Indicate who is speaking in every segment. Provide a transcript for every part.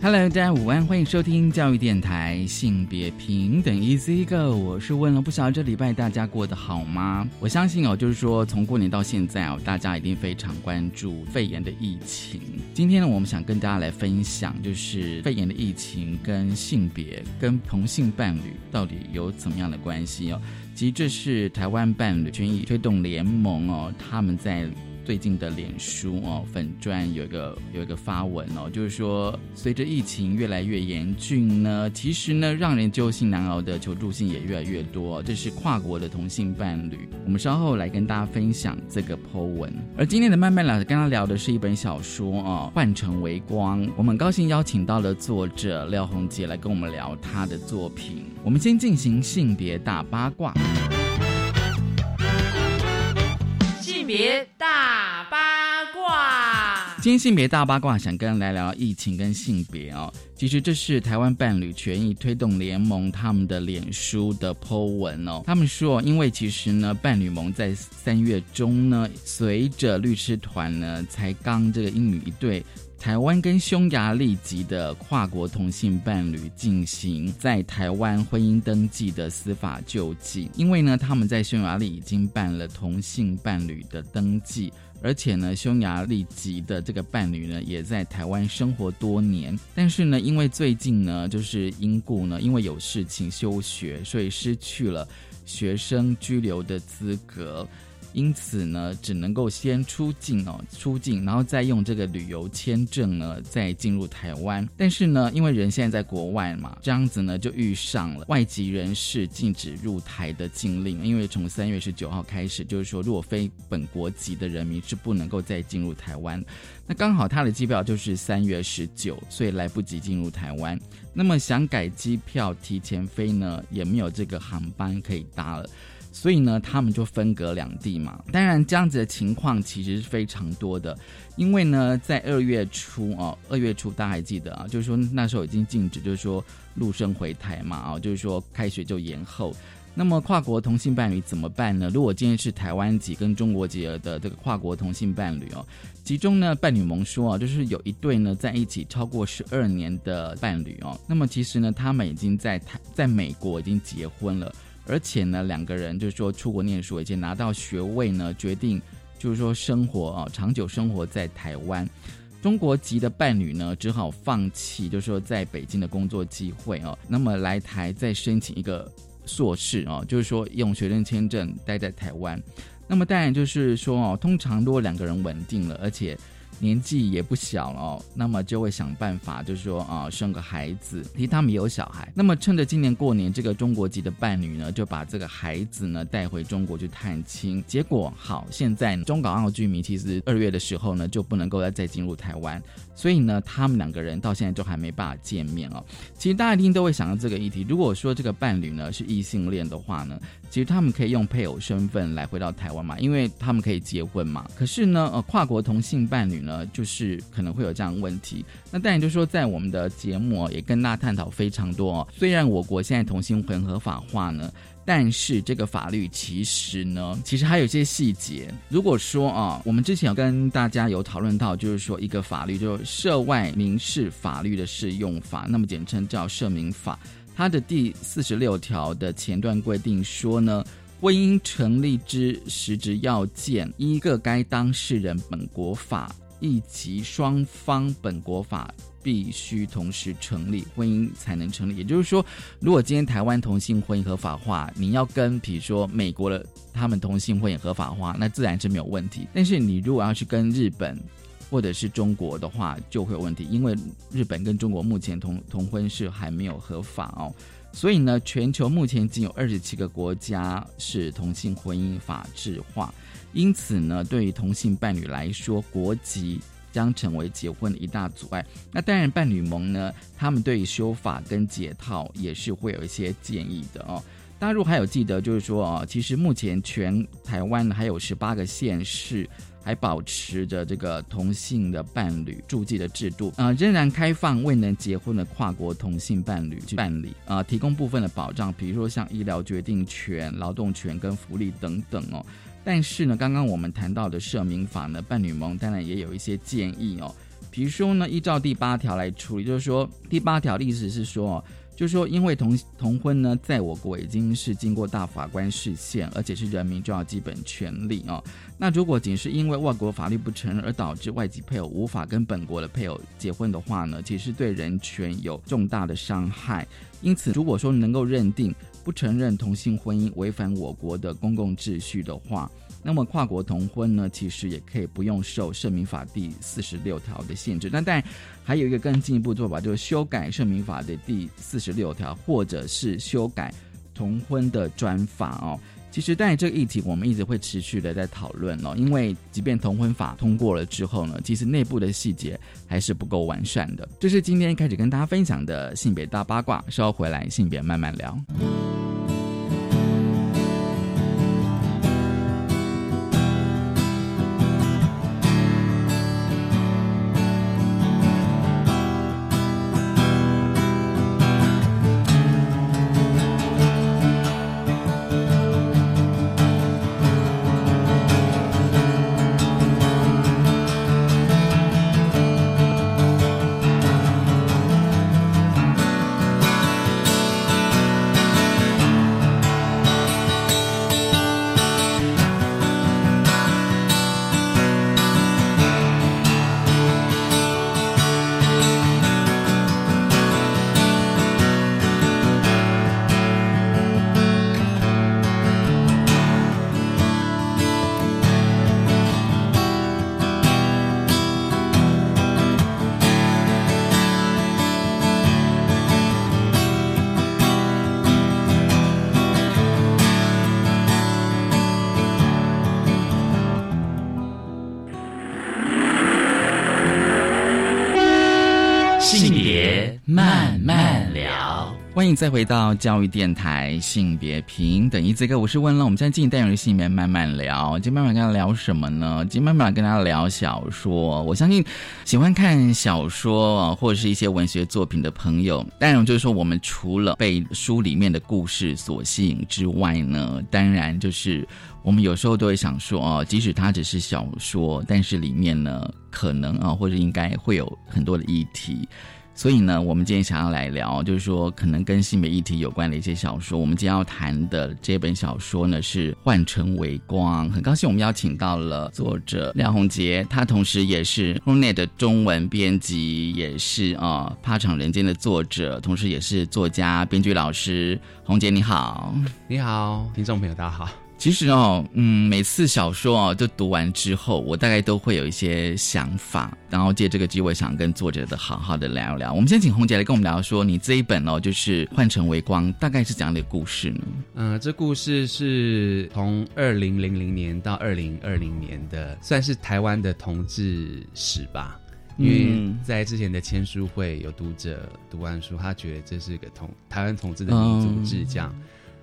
Speaker 1: Hello，大家午安，欢迎收听教育电台性别平等 Easy Go。我是问了，不晓得这礼拜大家过得好吗？我相信哦，就是说从过年到现在哦，大家一定非常关注肺炎的疫情。今天呢，我们想跟大家来分享，就是肺炎的疫情跟性别、跟同性伴侣到底有怎么样的关系哦？其实这是台湾伴侣权益推动联盟哦，他们在。最近的脸书哦，粉钻有一个有一个发文哦，就是说随着疫情越来越严峻呢，其实呢让人揪心难熬的求助信也越来越多。这是跨国的同性伴侣，我们稍后来跟大家分享这个 po 文。而今天的慢慢聊，跟他聊的是一本小说哦，《幻城微光》。我们高兴邀请到了作者廖鸿杰来跟我们聊他的作品。我们先进行性别大八卦。
Speaker 2: 别大八卦，
Speaker 1: 今天性别大八卦想跟来聊疫情跟性别哦。其实这是台湾伴侣权益推动联盟他们的脸书的 po 文哦。他们说，因为其实呢，伴侣盟在三月中呢，随着律师团呢才刚这个英语一对。台湾跟匈牙利籍的跨国同性伴侣进行在台湾婚姻登记的司法救济，因为呢，他们在匈牙利已经办了同性伴侣的登记，而且呢，匈牙利籍的这个伴侣呢，也在台湾生活多年，但是呢，因为最近呢，就是因故呢，因为有事情休学，所以失去了学生居留的资格。因此呢，只能够先出境哦，出境，然后再用这个旅游签证呢，再进入台湾。但是呢，因为人现在在国外嘛，这样子呢，就遇上了外籍人士禁止入台的禁令。因为从三月十九号开始，就是说，如果非本国籍的人民是不能够再进入台湾。那刚好他的机票就是三月十九，所以来不及进入台湾。那么想改机票提前飞呢，也没有这个航班可以搭了。所以呢，他们就分隔两地嘛。当然，这样子的情况其实是非常多的。因为呢，在二月初哦，二月初大家还记得啊，就是说那时候已经禁止，就是说陆生回台嘛啊，就是说开学就延后。那么跨国同性伴侣怎么办呢？如果今天是台湾籍跟中国籍的这个跨国同性伴侣哦，其中呢，伴侣盟说啊，就是有一对呢在一起超过十二年的伴侣哦，那么其实呢，他们已经在台在美国已经结婚了。而且呢，两个人就是说出国念书，已经拿到学位呢，决定就是说生活啊，长久生活在台湾。中国籍的伴侣呢，只好放弃，就是说在北京的工作机会哦，那么来台再申请一个硕士哦，就是说用学生签证待在台湾。那么当然就是说哦，通常如果两个人稳定了，而且。年纪也不小了哦，那么就会想办法，就是说啊，生个孩子。其实他们也有小孩，那么趁着今年过年，这个中国籍的伴侣呢，就把这个孩子呢带回中国去探亲。结果好，现在中港澳居民其实二月的时候呢就不能够再再进入台湾，所以呢，他们两个人到现在都还没办法见面哦。其实大家一定都会想到这个议题，如果说这个伴侣呢是异性恋的话呢，其实他们可以用配偶身份来回到台湾嘛，因为他们可以结婚嘛。可是呢，呃，跨国同性伴侣。呢，就是可能会有这样问题。那当然就说，在我们的节目也跟大家探讨非常多。虽然我国现在同性婚合法化呢，但是这个法律其实呢，其实还有一些细节。如果说啊，我们之前有跟大家有讨论到，就是说一个法律，就是涉外民事法律的适用法，那么简称叫涉民法。它的第四十六条的前段规定说呢。婚姻成立之实质要件，一个该当事人本国法，以及双方本国法必须同时成立，婚姻才能成立。也就是说，如果今天台湾同性婚姻合法化，你要跟比如说美国的他们同性婚姻合法化，那自然是没有问题。但是你如果要去跟日本或者是中国的话，就会有问题，因为日本跟中国目前同同婚是还没有合法哦。所以呢，全球目前仅有二十七个国家是同性婚姻法制化，因此呢，对于同性伴侣来说，国籍。将成为结婚的一大阻碍。那当然，伴侣盟呢，他们对于修法跟解套也是会有一些建议的哦。大家如果还有记得，就是说啊，其实目前全台湾还有十八个县市。还保持着这个同性的伴侣住记的制度，呃，仍然开放未能结婚的跨国同性伴侣去办理，啊，提供部分的保障，比如说像医疗决定权、劳动权跟福利等等哦。但是呢，刚刚我们谈到的社民法呢，伴侣盟当然也有一些建议哦，比如说呢，依照第八条来处理，就是说第八条的意思是说。就是说，因为同同婚呢，在我国已经是经过大法官视线，而且是人民重要基本权利哦。那如果仅是因为外国法律不承认而导致外籍配偶无法跟本国的配偶结婚的话呢，其实对人权有重大的伤害。因此，如果说能够认定不承认同性婚姻违反我国的公共秩序的话，那么跨国同婚呢，其实也可以不用受《社民法》第四十六条的限制。那但还有一个更进一步做法，就是修改《社民法》的第四十六条，或者是修改同婚的专法哦。其实，但这个议题我们一直会持续的在讨论哦，因为即便同婚法通过了之后呢，其实内部的细节还是不够完善的。这是今天开始跟大家分享的性别大八卦，稍后回来性别慢慢聊。再回到教育电台性别平等一这个，我是温乐。我们现在进行单元戏里面慢慢聊，今天慢慢跟大家聊什么呢？今天慢慢跟大家聊小说。我相信喜欢看小说或者是一些文学作品的朋友，当然就是说我们除了被书里面的故事所吸引之外呢，当然就是我们有时候都会想说哦，即使它只是小说，但是里面呢可能啊或者应该会有很多的议题。所以呢，我们今天想要来聊，就是说可能跟性别议题有关的一些小说。我们今天要谈的这本小说呢是《幻城为光》。很高兴我们邀请到了作者梁宏杰，他同时也是《Honet》的中文编辑，也是啊《怕场人间》的作者，同时也是作家、编剧老师。宏杰你好，
Speaker 3: 你好，听众朋友大家好。
Speaker 1: 其实哦，嗯，每次小说哦，就读完之后，我大概都会有一些想法，然后借这个机会想跟作者的好好的聊聊。我们先请红姐来跟我们聊说，你这一本哦，就是《幻城为光》，大概是讲的故事呢？
Speaker 3: 嗯，这故事是从二零零零年到二零二零年的，算是台湾的同志史吧。因为在之前的签书会，有读者读完书，他觉得这是个同台湾同志的民族志，这样。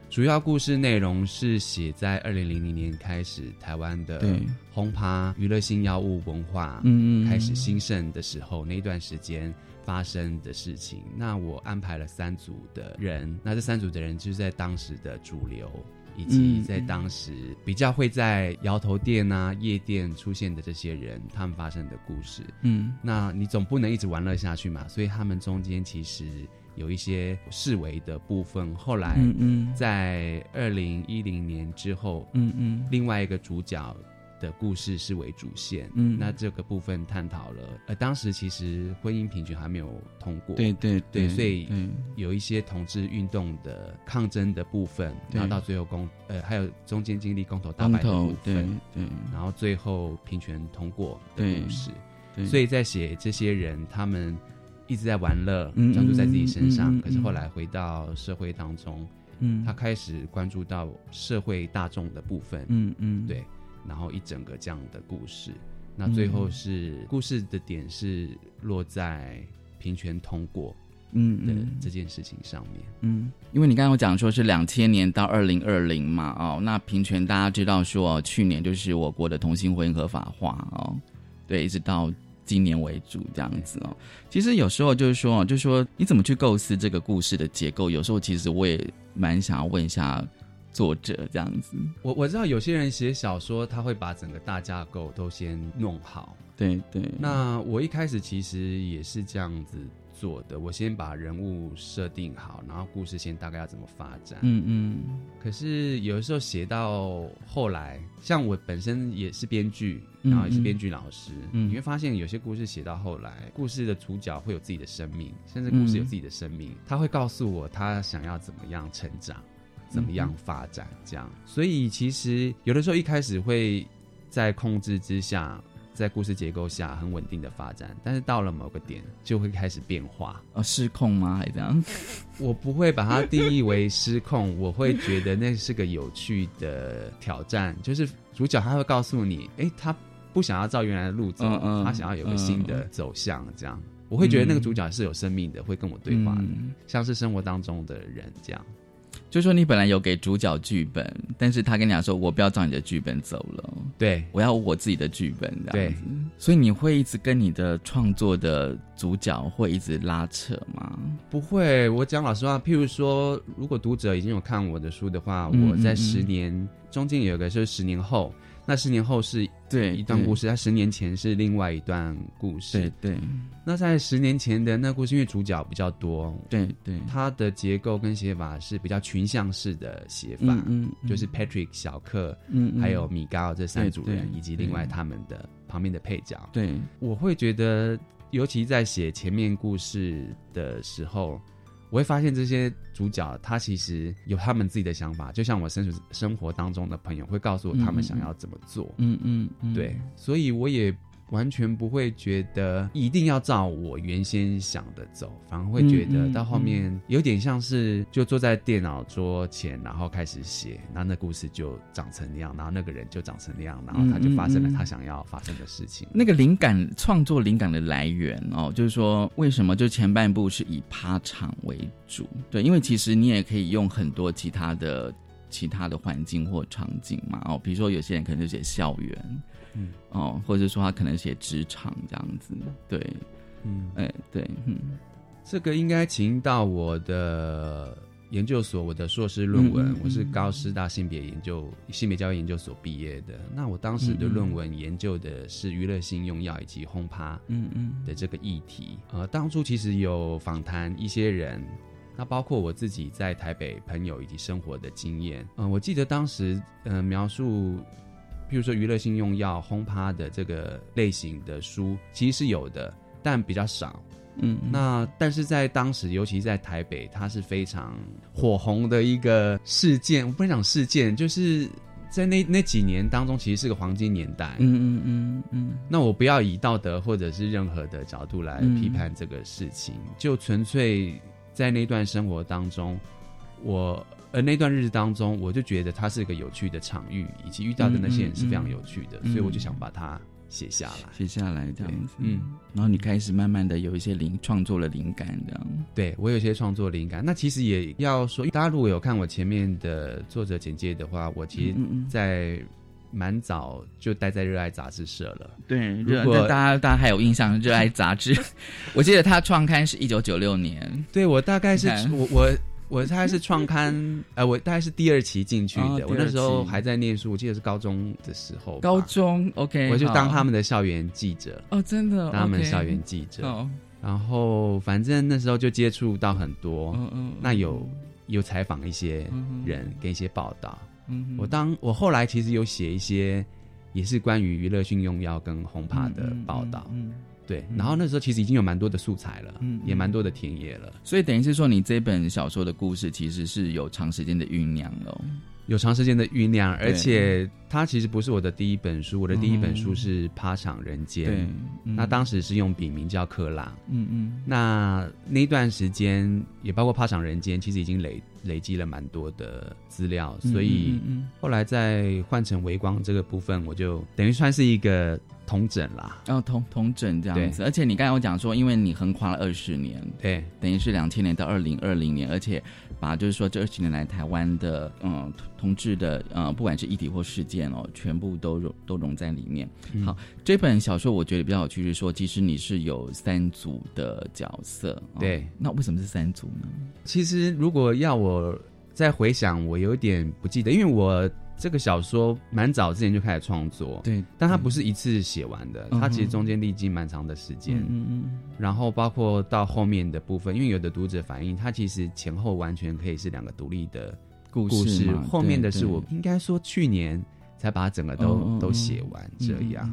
Speaker 3: 主要故事内容是写在二零零零年开始，台湾的轰趴娱乐性药物文化开始兴盛的时候，那段时间发生的事情。那我安排了三组的人，那这三组的人就是在当时的主流，以及在当时比较会在摇头店啊、夜店出现的这些人，他们发生的故事。嗯，那你总不能一直玩乐下去嘛，所以他们中间其实。有一些视为的部分，后来在二零一零年之后，嗯嗯，另外一个主角的故事是为主线，嗯，那这个部分探讨了，呃，当时其实婚姻平权还没有通过，
Speaker 1: 对对
Speaker 3: 对，所以有一些同志运动的抗争的部分，然后到最后公，呃，还有中间经历公投大败的部分，对，然后最后平权通过的故事，所以在写这些人他们。一直在玩乐，专注在自己身上。可是后来回到社会当中，嗯，他开始关注到社会大众的部分，嗯嗯，对。然后一整个这样的故事，那最后是故事的点是落在平权通过的
Speaker 1: 嗯的
Speaker 3: 这件事情上面。
Speaker 1: 嗯，因为你刚刚有讲说是两千年到二零二零嘛，哦，那平权大家知道说去年就是我国的同性婚姻合法化哦，对，一直到今年为主这样子哦。其实有时候就是说，就是说你怎么去构思这个故事的结构？有时候其实我也蛮想要问一下作者这样子。
Speaker 3: 我我知道有些人写小说，他会把整个大架构都先弄好。
Speaker 1: 对对，
Speaker 3: 那我一开始其实也是这样子做的，我先把人物设定好，然后故事先大概要怎么发展。
Speaker 1: 嗯嗯
Speaker 3: 可是有的时候写到后来，像我本身也是编剧，
Speaker 1: 嗯
Speaker 3: 然后也是编剧老师，
Speaker 1: 嗯
Speaker 3: 你会发现有些故事写到后来，故事的主角会有自己的生命，甚至故事有
Speaker 1: 嗯
Speaker 3: 自己的生命，他会告诉我他想要怎么样成长，怎么样发展，这样。所以其实有的时候一开始会在控制之下。在故事结构下很稳定的发展，但是到了某个点就会开始变化。
Speaker 1: 哦，失控吗？还这样？
Speaker 3: 我不会把它定义为失控，我会觉得那是个有趣的挑战。就是主角他会告诉你，哎，他不想要照原来的路走，
Speaker 1: 嗯嗯
Speaker 3: 他想要有个新的走向，这样。我会觉得那个主角是有生命的，会跟我对话的，
Speaker 1: 嗯
Speaker 3: 像是生活当中的人这样。
Speaker 1: 就说你本来有给主角剧本，但是他跟你讲说，我不要照你的剧本走了，
Speaker 3: 对，
Speaker 1: 我要我自己的剧本这样子。所以你会一直跟你的创作的主角会一直拉扯吗？
Speaker 3: 不会。我讲老实话，譬如说，如果读者已经有看我的书的话，
Speaker 1: 嗯
Speaker 3: 我在
Speaker 1: 嗯
Speaker 3: 十年中间有一个是十年后，那十年后是
Speaker 1: 对。
Speaker 3: 一段故事，它十年前是另外一段故事。
Speaker 1: 对对
Speaker 3: 那在十年前的那故事，因为主角比较多，
Speaker 1: 对对，
Speaker 3: 它的结构跟写法是比较群像式的写法，
Speaker 1: 嗯嗯，
Speaker 3: 就是 Patrick、小克，
Speaker 1: 嗯嗯
Speaker 3: 还有米高这三组人以及另外他们的旁边的配角。
Speaker 1: 对，
Speaker 3: 我会觉得，尤其在写前面故事的时候，我会发现这些主角他其实有他们自己的想法，就像我生活生活当中的朋友会告诉我他们想要怎么做。
Speaker 1: 嗯嗯嗯，
Speaker 3: 对，所以我也完全不会觉得一定要照我原先想的走，反而会觉得到后面有点像是就坐在电脑桌前，然后开始写，然后那故事就长成那样，然后那个人就长成那样，然后他就发生了他想要发生的事情。
Speaker 1: 那个灵感创作灵感的来源哦，就是说为什么就前半部是以趴场为主？对，因为其实你也可以用很多其他的其他的环境或场景嘛哦，比如说有些人可能就写校园，
Speaker 3: 嗯
Speaker 1: 哦，或者说他可能写职场这样子，对，
Speaker 3: 嗯，
Speaker 1: 哎对，嗯
Speaker 3: 这个应该请到我的研究所，我的硕士论文，
Speaker 1: 嗯嗯嗯
Speaker 3: 我是高师大性别研究性别教育研究所毕业的。那我当时的
Speaker 1: 嗯嗯
Speaker 3: 论文研究的是娱乐性用药以及轰趴
Speaker 1: 嗯嗯
Speaker 3: 的这个议题。呃，当初其实有访谈一些人，那包括我自己在台北朋友以及生活的经验。嗯、我记得当时呃描述。譬如说娱乐性用药、轰趴的这个类型的书，其实是有的，但比较少。
Speaker 1: 嗯，
Speaker 3: 那但是在当时，尤其在台北，它是非常火红的一个事件。我不能讲事件，就是在那那几年当中，其实是个黄金年代。
Speaker 1: 嗯嗯嗯嗯
Speaker 3: 那我不要以道德或者是任何的角度来
Speaker 1: 嗯
Speaker 3: 批判这个事情，就纯粹在那段生活当中，我呃那段日子当中，我就觉得它是一个有趣的场域，以及遇到的那些人是非常有趣的，
Speaker 1: 嗯嗯
Speaker 3: 所以我就想把它写下来。
Speaker 1: 写下来这样子，
Speaker 3: 嗯，
Speaker 1: 然后你开始慢慢的有一些灵创作的灵感这样，
Speaker 3: 对我有一些创作灵感。那其实也要说，大家如果有看我前面的作者简介的话，我其实在蛮早就待在热爱杂志社了。
Speaker 1: 对，
Speaker 3: 如果
Speaker 1: 大家大家还有印象，热爱杂志，我记得他创刊是一九九六年，
Speaker 3: 对我大概是我我我大概是创刊，呃，我大概是第二期进去的。
Speaker 1: 哦
Speaker 3: 我那时候还在念书，我记得是高中的时候。
Speaker 1: 高中 OK，
Speaker 3: 我就当他们的校园记者，
Speaker 1: 哦，真的，
Speaker 3: 当他们的校园记者。
Speaker 1: 哦，
Speaker 3: 然后反正那时候就接触到很多，
Speaker 1: 嗯嗯，
Speaker 3: 那有有采访一些
Speaker 1: 嗯
Speaker 3: 人，跟一些报道。
Speaker 1: 嗯
Speaker 3: 我当我后来其实有写一些，也是关于娱乐性用药跟轰趴的报道。
Speaker 1: 嗯，嗯嗯
Speaker 3: 对，然后那时候其实已经有蛮多的素材了，
Speaker 1: 嗯
Speaker 3: 也蛮多的田野了，
Speaker 1: 所以等于是说，你这本小说的故事其实是有长时间的酝酿了。
Speaker 3: 有长时间的酝酿，而且它其实不是我的第一本书，我的第一本书是《趴场人间》
Speaker 1: 对，嗯。
Speaker 3: 那当时是用笔名叫克朗。
Speaker 1: 嗯嗯。
Speaker 3: 那那一段时间，也包括《趴场人间》，其实已经累累积了蛮多的资料，
Speaker 1: 嗯
Speaker 3: 所以后来在换成微光这个部分，我就等于算是一个同整啦，
Speaker 1: 然后同同整这样子。而且你刚才有讲说，因为你横跨了二十年，
Speaker 3: 对，
Speaker 1: 等于是两千年到二零二零年，而且把就是说这二十年来台湾的嗯同志的呃不管是议题或事件哦，全部都融都融在里面。好，这本小说我觉得比较有趣是说，其实你是有三组的角色，
Speaker 3: 对，
Speaker 1: 那为什么是三组呢？
Speaker 3: 其实如果要我再回想，我有点不记得，因为我。这个小说蛮早之前就开始创作，
Speaker 1: 对，
Speaker 3: 但它不是一次写完的，它其实中间历经蛮长的时间，嗯嗯，然后包括到后面的部分，因为有的读者反映，它其实前后完全可以是两个独立的
Speaker 1: 故事，
Speaker 3: 后面的是我应该说去年才把它整个都都写完这样。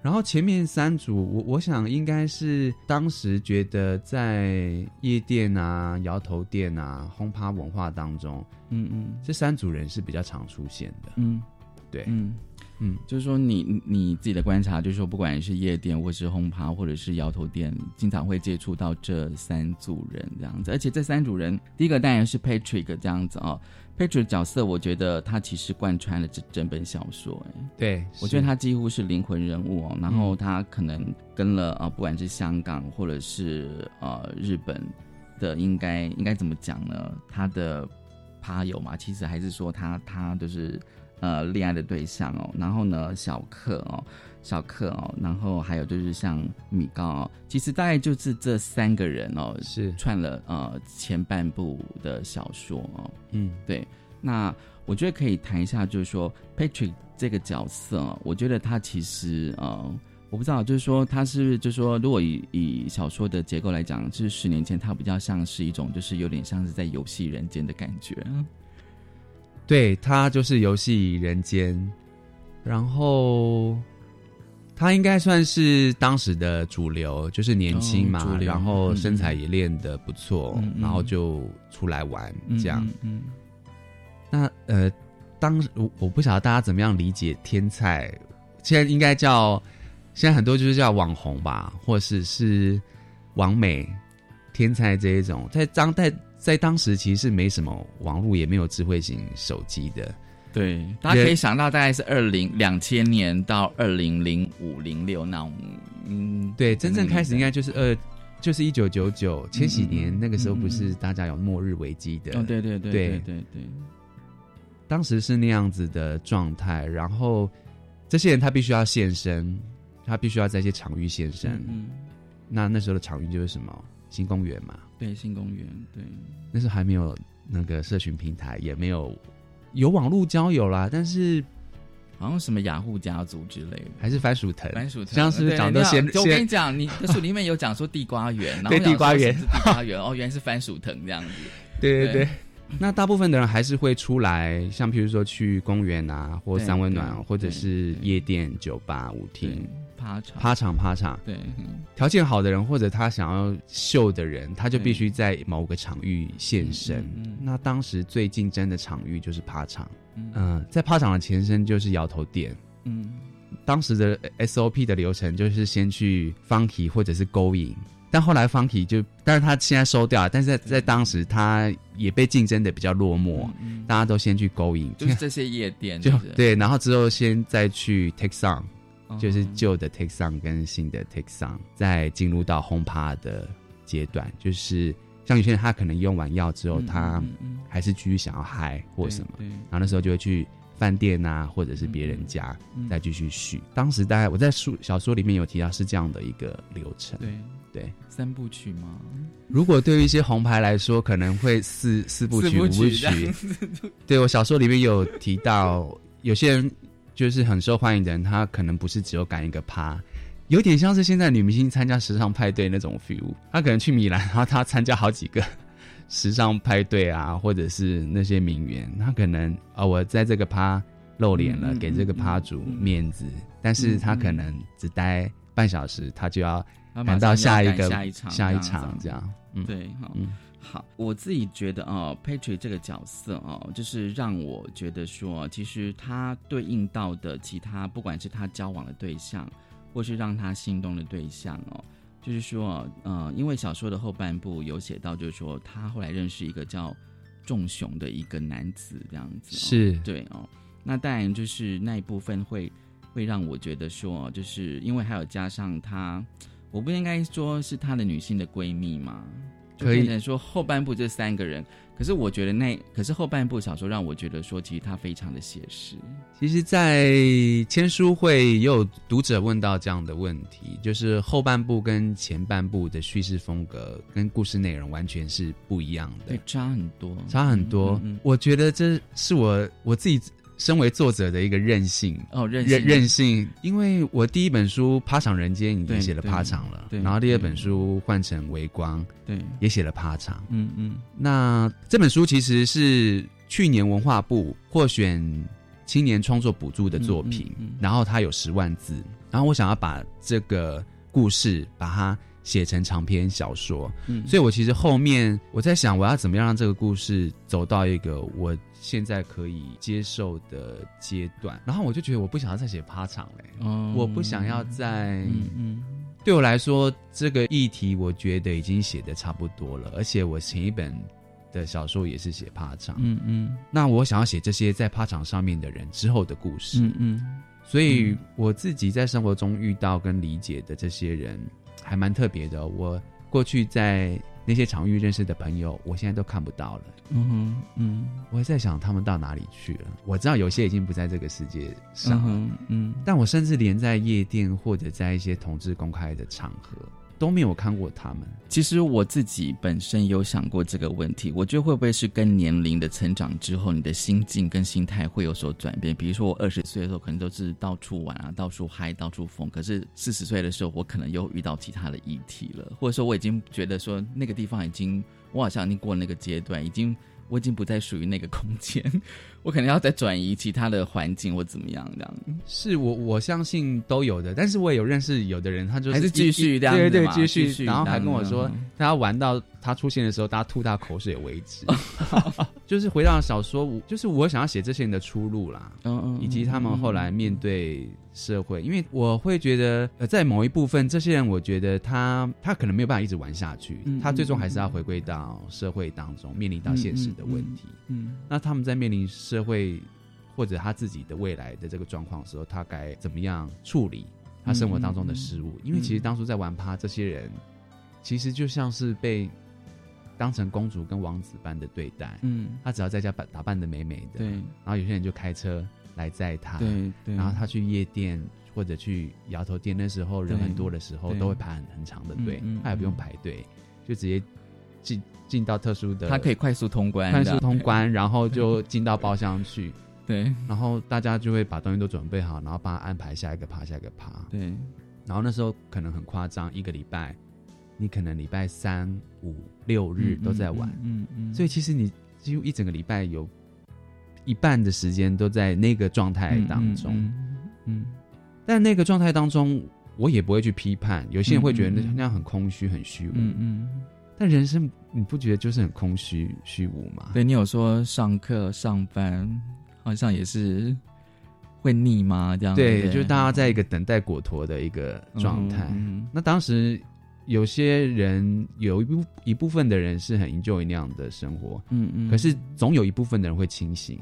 Speaker 3: 然后前面三组，我我想应该是当时觉得在夜店啊、摇头店啊、轰趴文化当中，嗯嗯，这三组人是比较常出现的。嗯，对，嗯
Speaker 1: 嗯，就是说你你自己的观察，就是说不管是夜店，或是轰趴，或者是摇头店，经常会接触到这三组人这样子。而且这三组人，第一个当然是 Patrick 这样子哦。Patrick 角色，我觉得他其实贯穿了这整本小说。哎，
Speaker 3: 对
Speaker 1: 我觉得他几乎是灵魂人物哦。然后他可能跟了啊，不管是香港或者是呃日本的，应该应该怎么讲呢？他的趴友嘛，其实还是说他他就是呃恋爱的对象哦。然后呢，小克哦。小克哦，然后还有就是像米高哦，其实大概就是这三个人哦，
Speaker 3: 是
Speaker 1: 串了呃前半部的小说哦，嗯，对。那我觉得可以谈一下，就是说 Patrick 这个角色，我觉得他其实呃，我不知道，就是说他是，就是说如果以以小说的结构来讲，就是十年前他比较像是一种，就是有点像是在游戏人间的感觉，
Speaker 3: 对他就是游戏人间，然后。他应该算是当时的主流，就是年轻嘛，然后身材也练得不错，然后就出来玩这样。嗯，那呃，当我我不晓得大家怎么样理解天菜，现在应该叫现在很多就是叫网红吧，或是是网美天才这一种，在当代在当时其实是没什么网络，也没有智慧型手机的。
Speaker 1: 对，大家可以想到大概是二零两千年到二零零五零六那种，
Speaker 3: 嗯，对，真正开始应该就是二，就是一九九九千禧年那个时候，不是大家有末日危机的，
Speaker 1: 哦，对对对对。对对，
Speaker 3: 当时是那样子的状态，然后这些人他必须要现身，他必须要在一些场域现身，嗯，那那时候的场域就是什么？新公园嘛，
Speaker 1: 对，新公园，对，
Speaker 3: 那时候还没有那个社群平台，也没有。有网络交友啦，但是
Speaker 1: 好像什么雅虎家族之类的，
Speaker 3: 还是番薯藤？
Speaker 1: 番薯藤，
Speaker 3: 这样是不是讲的先？
Speaker 1: 我跟你讲，你的书里面有讲说地瓜园，然后
Speaker 3: 地瓜园，
Speaker 1: 地瓜园哦，原来是番薯藤这样子。
Speaker 3: 对 对对，那大部分的人还是会出来，像譬如说去公园啊，或三温暖，或者是夜店、酒吧、舞厅。
Speaker 1: 趴场，
Speaker 3: 趴场，趴场。
Speaker 1: 对，
Speaker 3: 条件好的人或者他想要秀的人，他就必须在某个场域现身。那当时最竞争的场域就是趴场。嗯，在趴场的前身就是摇头店。嗯，当时的 SOP 的流程就是先去 Funky 或者是勾引，但后来 Funky 就，但是他现在收掉了。但是在在当时，他也被竞争的比较落寞。大家都先去勾引，
Speaker 1: 就是这些夜店，
Speaker 3: 就对，然后之后先再去 Take Song。就是旧的 take song 跟新的 take song，再进入到轰趴的阶段，就是像有些人他可能用完药之后，他还是继续想要嗨或什么，然后那时候就会去饭店啊，或者是别人家再继续续。当时大概我在书小说里面有提到是这样的一个流程，
Speaker 1: 对
Speaker 3: 对，
Speaker 1: 三部曲吗？
Speaker 3: 如果对于一些红牌来说，可能会四四部曲、五部曲。对我小说里面有提到，有些人。就是很受欢迎的人，他可能不是只有赶一个趴，有点像是现在女明星参加时尚派对那种 feel。他可能去米兰，然后他参加好几个 时尚派对啊，或者是那些名媛，他可能啊，我在这个趴露脸了，给这个趴主面子，但是他可能只待半小时，他就要赶到下一个
Speaker 1: 下一场
Speaker 3: 下一场这样。
Speaker 1: 嗯，对，好。好，我自己觉得哦，Patrick 这个角色哦，就是让我觉得说，其实他对应到的其他，不管是他交往的对象，或是让他心动的对象哦，就是说，呃，因为小说的后半部有写到，就是说他后来认识一个叫仲雄的一个男子，这样子
Speaker 3: 是
Speaker 1: 对哦。那当然就是那一部分会会让我觉得说，就是因为还有加上她，我不应该说是她的女性的闺蜜吗，
Speaker 3: 可以
Speaker 1: 说后半部这三个人。可是我觉得那，可是后半部小说让我觉得说，其实它非常的写实。
Speaker 3: 其实，在签书会也有读者问到这样的问题，就是后半部跟前半部的叙事风格跟故事内容完全是不一样的，
Speaker 1: 对，差很多，
Speaker 3: 差很多。我觉得这是我我自己。身为作者的一个任性
Speaker 1: 哦，任
Speaker 3: 任任性，因为我第一本书《趴场人间》已经写了趴场了，
Speaker 1: 对，
Speaker 3: 然后第二本书换成微光，
Speaker 1: 对，
Speaker 3: 也写了趴场，
Speaker 1: 嗯嗯。
Speaker 3: 那这本书其实是去年文化部获选青年创作补助的作品，然后它有十万字，然后我想要把这个故事把它写成长篇小说，嗯，所以我其实后面我在想，我要怎么样让这个故事走到一个我。现在可以接受的阶段，然后我就觉得我不想要再写趴场嘞，我不想要再，嗯，对我来说这个议题我觉得已经写的差不多了，而且我前一本的小说也是写趴场，
Speaker 1: 嗯嗯，
Speaker 3: 那我想要写这些在趴场上面的人之后的故事，
Speaker 1: 嗯嗯，
Speaker 3: 所以我自己在生活中遇到跟理解的这些人还蛮特别的，我过去在。那些场域认识的朋友，我现在都看不到了。
Speaker 1: 嗯哼，嗯，
Speaker 3: 我也在想他们到哪里去了。我知道有些已经不在这个世界上，
Speaker 1: 嗯，
Speaker 3: 但我甚至连在夜店或者在一些同志公开的场合。都没有看过他们。
Speaker 1: 其实我自己本身有想过这个问题，我觉得会不会是跟年龄的成长之后，你的心境跟心态会有所转变？比如说我二十岁的时候，可能都是到处玩啊，到处嗨，到处疯。可是四十岁的时候，我可能又遇到其他的议题了，或者说我已经觉得说那个地方已经，我好像已经过了那个阶段，已经。我已经不再属于那个空间，我可能要再转移其他的环境或怎么样这样。
Speaker 3: 是我我相信都有的，但是我也有认识有的人，他就
Speaker 1: 还是继续这样，
Speaker 3: 对对，继续，然后还跟我说，他要玩到他出现的时候，大家吐他口水为止。就是回到小说，就是我想要写这些人的出路啦，
Speaker 1: 嗯嗯，
Speaker 3: 以及他们后来面对社会，因为我会觉得，呃，在某一部分，这些人，我觉得他他可能没有办法一直玩下去，他最终还是要回归到社会当中，面临到现实的问题。
Speaker 1: 嗯，
Speaker 3: 那他们在面临社会或者他自己的未来的这个状况的时候，他该怎么样处理他生活当中的事物？因为其实当初在玩趴，这些人其实就像是被。当成公主跟王子般的对待，
Speaker 1: 嗯，
Speaker 3: 他只要在家扮打扮的美美的，
Speaker 1: 对，
Speaker 3: 然后有些人就开车来载他，
Speaker 1: 对，
Speaker 3: 然后他去夜店或者去摇头店，那时候人很多的时候，都会排很很长的队，他也不用排队，就直接进进到特殊的，
Speaker 1: 他可以快速通关，
Speaker 3: 快速通关，然后就进到包厢去，
Speaker 1: 对，
Speaker 3: 然后大家就会把东西都准备好，然后帮他安排下一个趴，下一个趴，
Speaker 1: 对，
Speaker 3: 然后那时候可能很夸张，一个礼拜。你可能礼拜三、五、六日都在玩，
Speaker 1: 嗯嗯，
Speaker 3: 所以其实你几乎一整个礼拜有一半的时间都在那个状态当中，
Speaker 1: 嗯，
Speaker 3: 但那个状态当中，我也不会去批判。有些人会觉得那那样很空虚、很虚无，
Speaker 1: 嗯嗯。
Speaker 3: 但人生你不觉得就是很空虚、虚无吗？
Speaker 1: 对你有说上课、上班好像也是会腻吗？这样
Speaker 3: 对，就是大家在一个等待果陀的一个状态。那当时。有些人有一部一部分的人是很 enjoy 那样的生活，
Speaker 1: 嗯嗯，
Speaker 3: 可是总有一部分的人会清醒。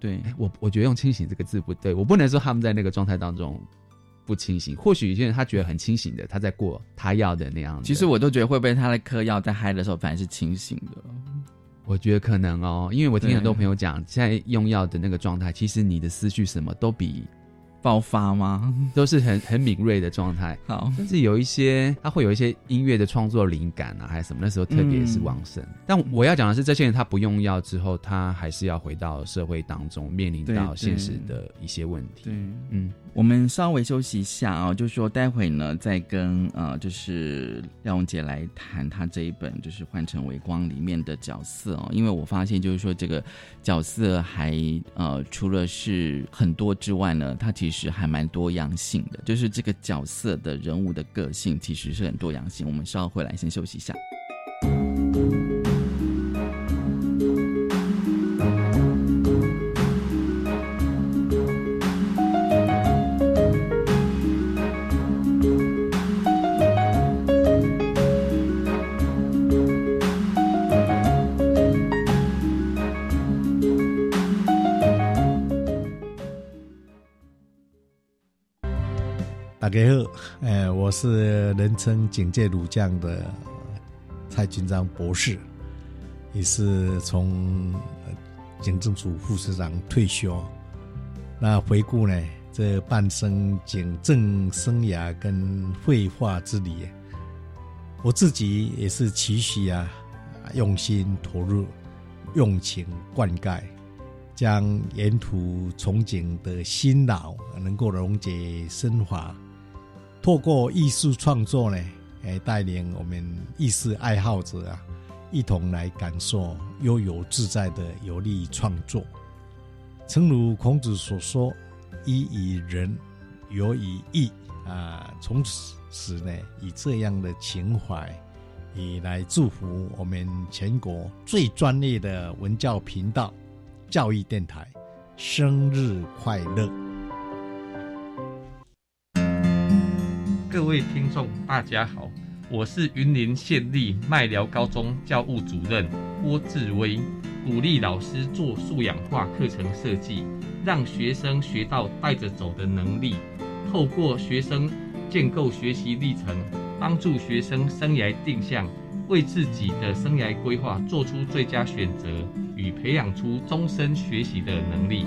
Speaker 1: 对
Speaker 3: 我，我觉得用“清醒”这个字不对，我不能说他们在那个状态当中不清醒。或许有些人他觉得很清醒的，他在过他要的那样。
Speaker 1: 其实我都觉得会不会他在嗑药在嗨的时候反而是清醒的？
Speaker 3: 我觉得可能哦，因为我听很多朋友讲，现在用药的那个状态，其实你的思绪什么都比。
Speaker 1: 爆发吗？
Speaker 3: 都是很很敏锐的状态。
Speaker 1: 好，
Speaker 3: 但是有一些他会有一些音乐的创作灵感啊，还是什么，那时候特别是旺盛。但我要讲的是，这些人他不用药之后，他还是要回到社会当中，面临到现实的一些问题。
Speaker 1: 对，
Speaker 3: 嗯，
Speaker 1: 我们稍微休息一下啊，就是说待会呢再跟呃，就是廖荣杰来谈他这一本就是《换成微光》里面的角色哦，因为我发现就是说这个角色还呃，除了是很多之外呢，他其实。其实还蛮多样性的，就是这个角色的人物的个性其实是很多样性。我们稍后回来先休息一下。
Speaker 4: 大家好，呃，我是人称警戒武将的蔡军章博士，也是从警政署副市长退休。那回顾呢，这半生警政生涯跟绘画之旅，我自己也是期许啊，用心投入，用情灌溉。将沿途憧憬的辛劳能够溶解升华，透过艺术创作呢，来带领我们艺术爱好者啊，一同来感受悠游自在的有力创作。诚如孔子所说：“一以仁，有以义。”啊，从此呢，以这样的情怀，以来祝福我们全国最专业的文教频道。教育电台，生日快乐！
Speaker 5: 各位听众，大家好，我是云林县立麦寮高中教务主任郭志威，鼓励老师做素养化课程设计，让学生学到带着走的能力，透过学生建构学习历程，帮助学生生涯定向，为自己的生涯规划做出最佳选择。与培养出终身学习的能力。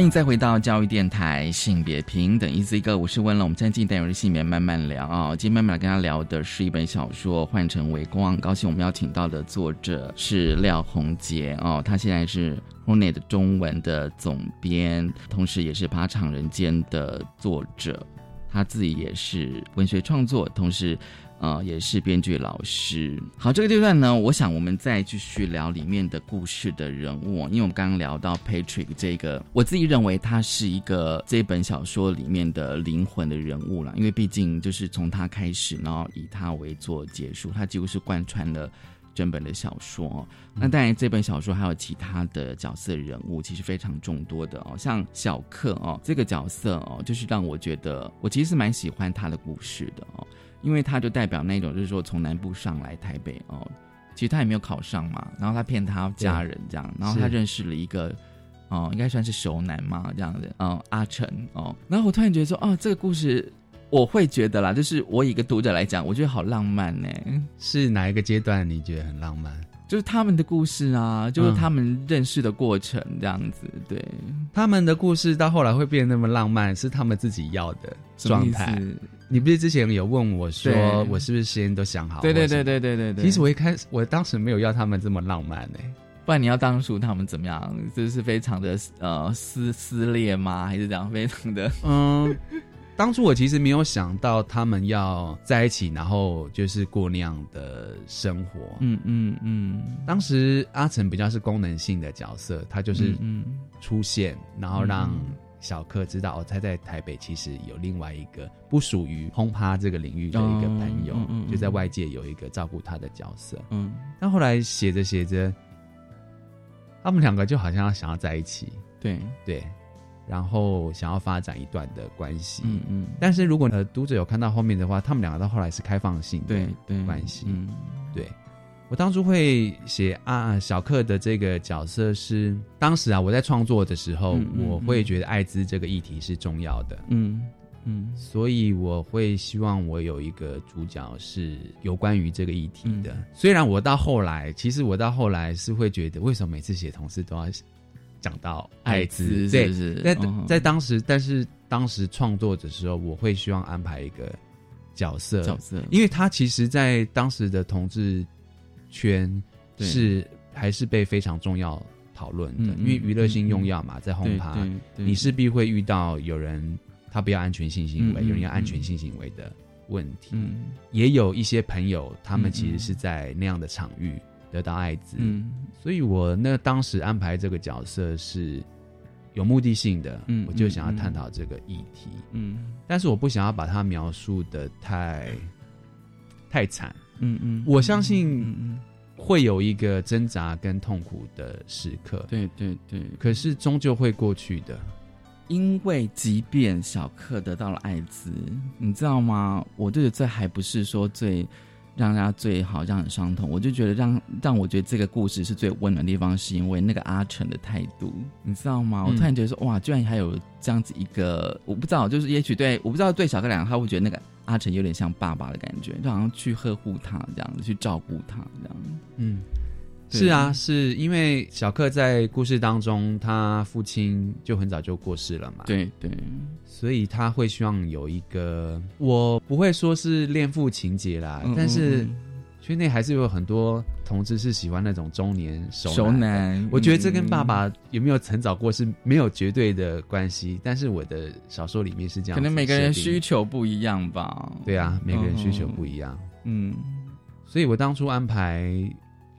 Speaker 1: 欢迎再回到教育电台，性别平等一 Z 哥，我是温龙。我们今天进单元是性别慢慢聊啊，今天慢慢来跟他聊的是一本小说《换成微光》，高兴我们邀请到的作者是廖鸿杰哦，他现在是 Hornet 中文的总编，同时也是《爬场人间》的作者。他自己也是文学创作，同时，呃，也是编剧老师。好，这个阶段呢，我想我们再继续聊里面的故事的人物，因为我们刚刚聊到 Patrick 这个，我自己认为他是一个这本小说里面的灵魂的人物了，因为毕竟就是从他开始，然后以他为做结束，他几乎是贯穿了。整本的小说，那当然这本小说还有其他的角色人物，其实非常众多的哦，像小克哦这个角色哦，就是让我觉得我其实是蛮喜欢他的故事的哦，因为他就代表那种就是说从南部上来台北哦，其实他也没有考上嘛，然后他骗他家人这样，然后他认识了一个哦，应该算是熟男嘛这样的，嗯阿成哦，然后我突然觉得说哦这个故事。我会觉得啦，就是我以一个读者来讲，我觉得好浪漫呢。
Speaker 3: 是哪一个阶段你觉得很浪漫？
Speaker 1: 就是他们的故事啊，就是他们认识的过程这样子。对，
Speaker 3: 他们的故事到后来会变那么浪漫，是他们自己要的状态。你不是之前有问我说，我是不是先都想好？
Speaker 1: 对对对对对对对。
Speaker 3: 其实我一开始，我当时没有要他们这么浪漫呢。
Speaker 1: 不然你要当初他们怎么样？就是非常的呃撕撕裂吗？还是这样非常的 嗯？
Speaker 3: 当初我其实没有想到他们要在一起，然后就是过那样的生活。嗯嗯嗯。当时阿成比较是功能性的角色，他就是出现，然后让小克知道哦，他在台北其实有另外一个不属于轰趴这个领域的一个朋友，就在外界有一个照顾他的角色。嗯。但后来写着写着，他们两个就好像要想要在一起。
Speaker 1: 对
Speaker 3: 对。然后想要发展一段的关系，嗯嗯，但是如果呃读者有看到后面的话，他们两个到后来是开放性的关系，嗯，对。我当初会写啊小克的这个角色是当时啊我在创作的时候，我会觉得艾滋这个议题是重要的，嗯嗯，所以我会希望我有一个主角是有关于这个议题的。虽然我到后来，其实我到后来是会觉得，为什么每次写同事都要。讲到艾滋，对，在在当时，但是当时创作的时候，我会希望安排一个角色，
Speaker 1: 角色，
Speaker 3: 因为他其实，在当时的同志圈
Speaker 1: 对。
Speaker 3: 是还是被非常重要讨论的，因为娱乐性用药嘛，在轰趴，你势必会遇到有人他不要安全性行为，有人要安全性行为的问题，
Speaker 1: 嗯。
Speaker 3: 也有一些朋友他们
Speaker 1: 嗯
Speaker 3: 其实是在那样的场域得到艾滋，
Speaker 1: 嗯。
Speaker 3: 所以我那当时安排这个角色是有目的性的，
Speaker 1: 嗯
Speaker 3: 我就想要探讨这个议题，
Speaker 1: 嗯。
Speaker 3: 但是我不想要把它描述的太太惨，
Speaker 1: 嗯嗯，
Speaker 3: 我相信会有一个挣扎跟痛苦的时刻，
Speaker 1: 对对对，
Speaker 3: 可是终究会过去的。
Speaker 1: 因为即便小克得到了艾滋，你知道吗？我觉得这还不是说最让大家最好让人伤痛，我就觉得让让我觉得这个故事是最温暖的地方，是因为那个阿成的态度，你知道吗？我
Speaker 3: 嗯
Speaker 1: 突然觉得说，哇，居然还有这样子一个，我不知道，就是也许对，我不知道对小克两个，他会觉得那个阿成有点像爸爸的感觉，就好像去呵护他这样子，去照顾他这样。
Speaker 3: 嗯，
Speaker 1: 对
Speaker 3: 是啊，是因为小克在故事当中，他父亲就很早就过世了嘛，，
Speaker 1: 对对，
Speaker 3: 所以他会希望有一个，我不会说是恋父情节啦，
Speaker 1: 嗯
Speaker 3: 但是
Speaker 1: 嗯。
Speaker 3: 圈内还是有很多同志是喜欢那种中年熟
Speaker 1: 熟
Speaker 3: 男。我觉得这跟爸
Speaker 1: 嗯
Speaker 3: 爸有没有很早过是没有绝对的关系，但是我的小说里面是这样，
Speaker 1: 可能每个人需。求不一样吧。
Speaker 3: 对啊，每个人需求不
Speaker 1: 一
Speaker 3: 一样，
Speaker 1: 嗯，
Speaker 3: 所以我当初安排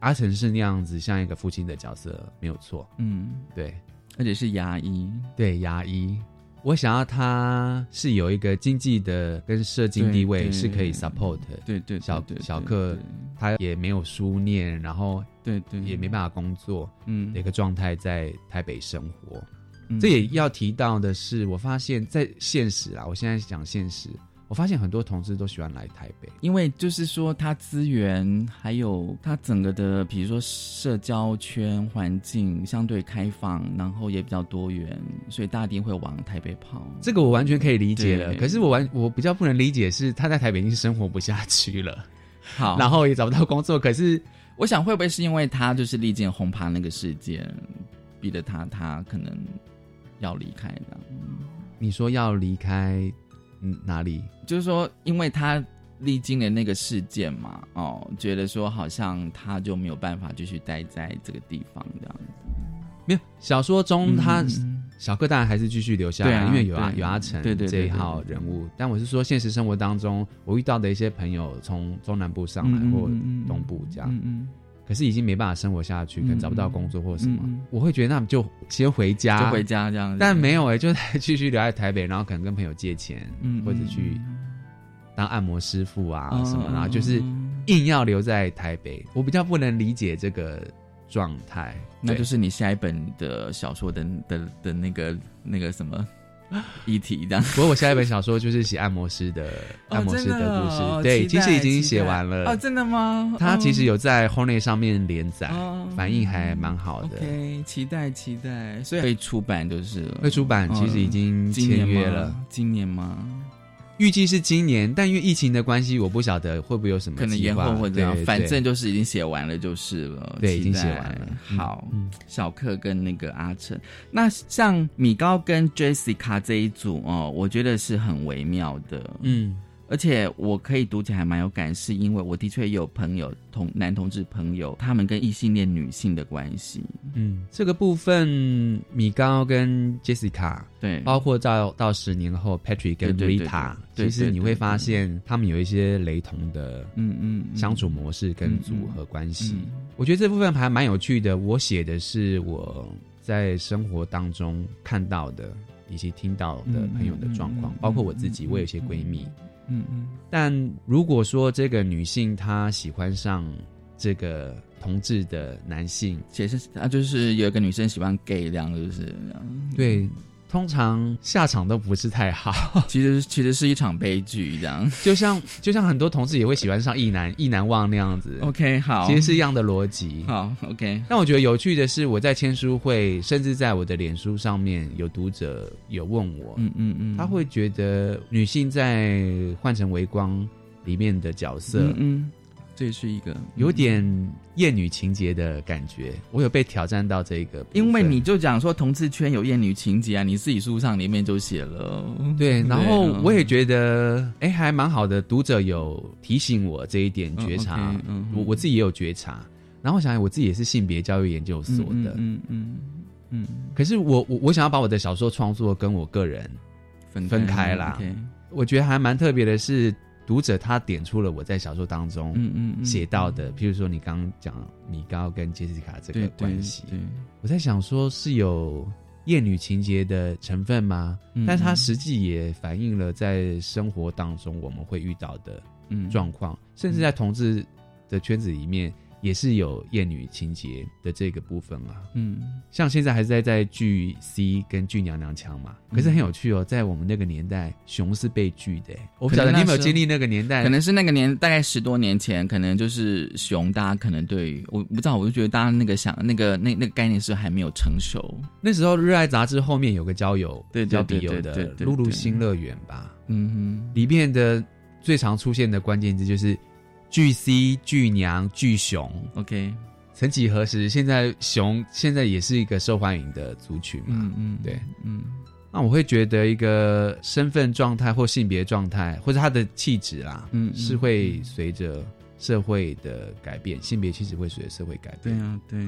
Speaker 3: 阿成是那样子，像一个父亲的角色，没有错。
Speaker 1: 嗯，
Speaker 3: 对。
Speaker 1: 而且是牙医，
Speaker 3: 对，牙医，我想要他是有一个经济的跟社经地位是可以 support，
Speaker 1: 对对，
Speaker 3: 小小克。他也没有书念，然后
Speaker 1: 对对，
Speaker 3: 也没办法工作
Speaker 1: 嗯
Speaker 3: 的一个状态，在台北生活。
Speaker 1: 嗯。
Speaker 3: 这也要提到的是，我发现，在现实啊，我现在讲现实，我发现很多同志都喜欢来台北。
Speaker 1: 因为就是说，他资源还有他整个的，比如说社交圈环境相对开放，然后也比较多元，所以大家一定会往台北跑。
Speaker 3: 这个我完全可以理解了，可是我完我比较不能理解是他在台北已经生活不下去了，
Speaker 1: 好，
Speaker 3: 然后也找不到工作，可是
Speaker 1: 我想会不会是因为他就是历经轰趴那个事件，逼得他他可能要离开的。
Speaker 3: 你说要离开嗯哪里？
Speaker 1: 就是说，因为他历经了那个事件嘛，哦，觉得说好像他就没有办法继续待在这个地方这样子。
Speaker 3: 没有小说中他。
Speaker 1: 嗯
Speaker 3: 小哥当然还是继续留下来，
Speaker 1: 啊
Speaker 3: 因为有阿有阿成这一号人物。但我是说，现实生活当中，我遇到的一些朋友从中南部上来或东部这样，可是已经没办法生活下去，可能找不到工作或什么，我会觉得那么就先回家，
Speaker 1: 就回家这样子。
Speaker 3: 但没有哎、就继续留在台北，然后可能跟朋友借钱，
Speaker 1: 嗯
Speaker 3: 或者去当按摩师傅啊
Speaker 1: 嗯
Speaker 3: 什么，
Speaker 1: 嗯
Speaker 3: 然后就是硬要留在台北。我比较不能理解这个状态，
Speaker 1: 那就是你下一本的小说的的的那个那个什么议题这样。
Speaker 3: 不过我下一本小说就是写按摩师的、按摩师的故事，
Speaker 1: 哦
Speaker 3: 对，其实已经写完了。
Speaker 1: 哦，真的吗？
Speaker 3: 他其实
Speaker 1: 有
Speaker 3: 有在 Hornet 上面连载，
Speaker 1: 哦
Speaker 3: 反应还蛮好的。
Speaker 1: OK，期待期待，所以会出版就是了
Speaker 3: 会出版，其实已经签
Speaker 1: 今年吗
Speaker 3: 约了，
Speaker 1: 今年吗？
Speaker 3: 预计是今年，但因为疫情的关系，我不晓得会不会有什么
Speaker 1: 可能延后或者样，反正就是已经写完了就是了。
Speaker 3: 对已经写完了嗯
Speaker 1: 好，
Speaker 3: 嗯
Speaker 1: 小克跟那个阿成，那像米高跟 Jessica 这一组哦，我觉得是很微妙的。
Speaker 3: 嗯
Speaker 1: 而且我可以读起来还蛮有感，是因为我的确也有朋友同男同志朋友，他们跟异性恋女性的关系。
Speaker 3: 嗯，这个部分米高跟 Jessica，
Speaker 1: 对，
Speaker 3: 包括到到十年后 Patrick 跟 Rita，其实你会发现他们有一些雷同的
Speaker 1: 嗯嗯嗯
Speaker 3: 相处模式跟组合关系。
Speaker 1: 嗯
Speaker 3: 我觉得这部分还蛮有趣的。我写的是我在生活当中看到的以及听到的朋友的状况，包括我自己，
Speaker 1: 嗯
Speaker 3: 我有一些闺蜜。
Speaker 1: 嗯嗯。
Speaker 3: 但如果说这个女性她喜欢上这个同志的男性，
Speaker 1: 其实啊，就是有一个女生喜欢 gay 这样，就是
Speaker 3: 对，通常下场都不是太好。
Speaker 1: 其实其实是一场悲剧这样。
Speaker 3: 就像就像很多同事也会喜欢上意难意难忘那样子
Speaker 1: OK，好，
Speaker 3: 其实是一样的逻辑。
Speaker 1: 好 OK，
Speaker 3: 但我觉得有趣的是，我在签书会，甚至在我的脸书上面，有读者有问我，
Speaker 1: 嗯嗯嗯，
Speaker 3: 他会觉得女性在《换成微光》里面的角色，
Speaker 1: 嗯嗯，这是一个
Speaker 3: 有点厌女情节的感觉。我有被挑战到这个，
Speaker 1: 因为你就讲说同志圈有厌女情节啊，你自己书上里面就写了。
Speaker 3: 对，然后我也觉得，哎，还蛮好的。读者有提醒我这一点觉察，我我自己也有觉察。然后我想，我自己也是性别教育研究所的，嗯嗯嗯。可是我我我想要把我的小说创作跟我个人分分开啦。我觉得还蛮特别的是。读者他点出了我在小说当中写到的，譬如说你刚刚讲米高跟杰西卡这个关系，我在想说是有厌女情节的成分吗？但是它实际也反映了在生活当中我们会遇到的状况，甚至在同志的圈子里面。也是有艳女情节的这个部分啊，嗯，像现在还是在在拒 C 跟拒娘娘腔嘛，可是很有趣哦，在我们那个年代，熊是被拒的。我不晓得你有没有经历那个年代，
Speaker 1: 可能是那个年大概十多年前，可能就是熊，大家可能对我不知道，我就觉得大家那个想那个那那个概念是还没有成熟。
Speaker 3: 那时候《热爱》杂志后面有个交友对交笔友的露露新乐园吧，嗯哼，里面的最常出现的关键字就是。巨 C 巨娘巨熊
Speaker 1: ，OK。
Speaker 3: 曾几何时，现在熊现在也是一个受欢迎的族群嘛？嗯嗯，对，嗯。那我会觉得一个身份状态或性别状态，或者他的气质啦，嗯，是会随着社会的改变，性别气质会随着社会改变。
Speaker 1: 对啊，对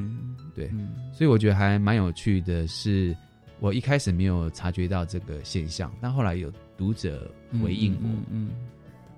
Speaker 3: 对。所以我觉得还蛮有趣的，是我一开始没有察觉到这个现象，但后来有读者回应我，嗯。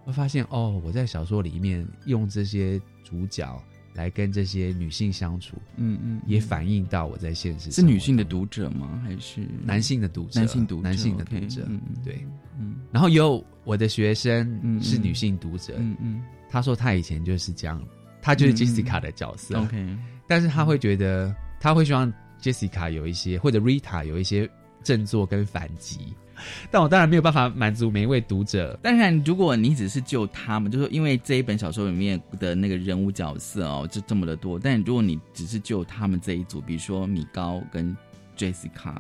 Speaker 3: 会发现哦，我在小说里面用这些主角来跟这些女性相处，嗯嗯，也反映到我在现实
Speaker 1: 是女性的读者吗？还是
Speaker 3: 男性的读者？
Speaker 1: 男性读
Speaker 3: 男性的读者，对，嗯。然后有我的学生是女性读者，嗯嗯，他说他以前就是这样，他就是 Jessica 的角色
Speaker 1: ，OK，
Speaker 3: 但是他会觉得他会希望 Jessica 有一些或者 Rita 有一些振作跟反击。但我当然没有办法满足每一位读者。
Speaker 1: 当然，如果你只是就他们，就是因为这一本小说里面的那个人物角色哦，就这么的多。但如果你只是就他们这一组，比如说米高跟 Jessica，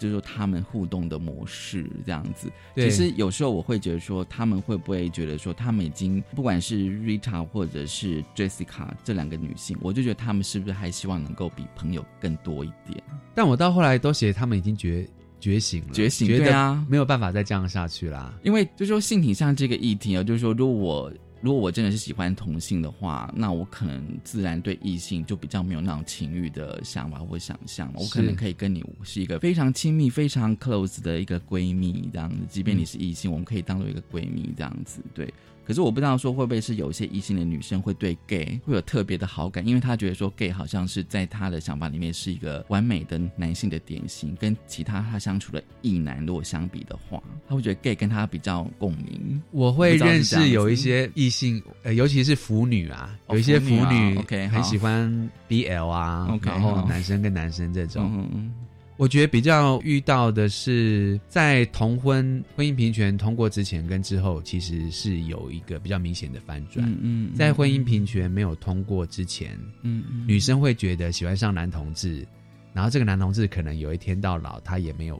Speaker 1: 就是说他们互动的模式这样子。其实有时候我会觉得说，他们会不会觉得说，他们已经不管是 Rita 或者是 Jessica 这两个女性，我就觉得他们是不是还希望能够比朋友更多一点？
Speaker 3: 但我到后来都写他们已经觉。觉醒了，
Speaker 1: 觉醒，对啊，
Speaker 3: 没有办法再这样下去啦。
Speaker 1: 因为就说性倾向这个议题啊，就是说，如果我如果我真的是喜欢同性的话，那我可能自然对异性就比较没有那种情欲的想法或想象。我可能可以跟你是一个非常亲密、非常 close 的一个闺蜜这样子，即便你是异性，我们可以当做一个闺蜜这样子，对。可是我不知道说会不会是有一些异性的女生会对 gay 会有特别的好感，因为她觉得说 gay 好像是在她的想法里面是一个完美的男性的典型，跟其他她相处的异男如果相比的话，她会觉得 gay 跟她比较共鸣。
Speaker 3: 我会认识有一些异性，呃，尤其是腐女啊，有一些腐女
Speaker 1: OK
Speaker 3: 很喜欢 BL 啊，然后男生跟男生这种。我觉得比较遇到的是，在同婚婚姻平权通过之前跟之后，其实是有一个比较明显的反转。嗯，在婚姻平权没有通过之前，嗯，女生会觉得喜欢上男同志，然后这个男同志可能有一天到老，他也没有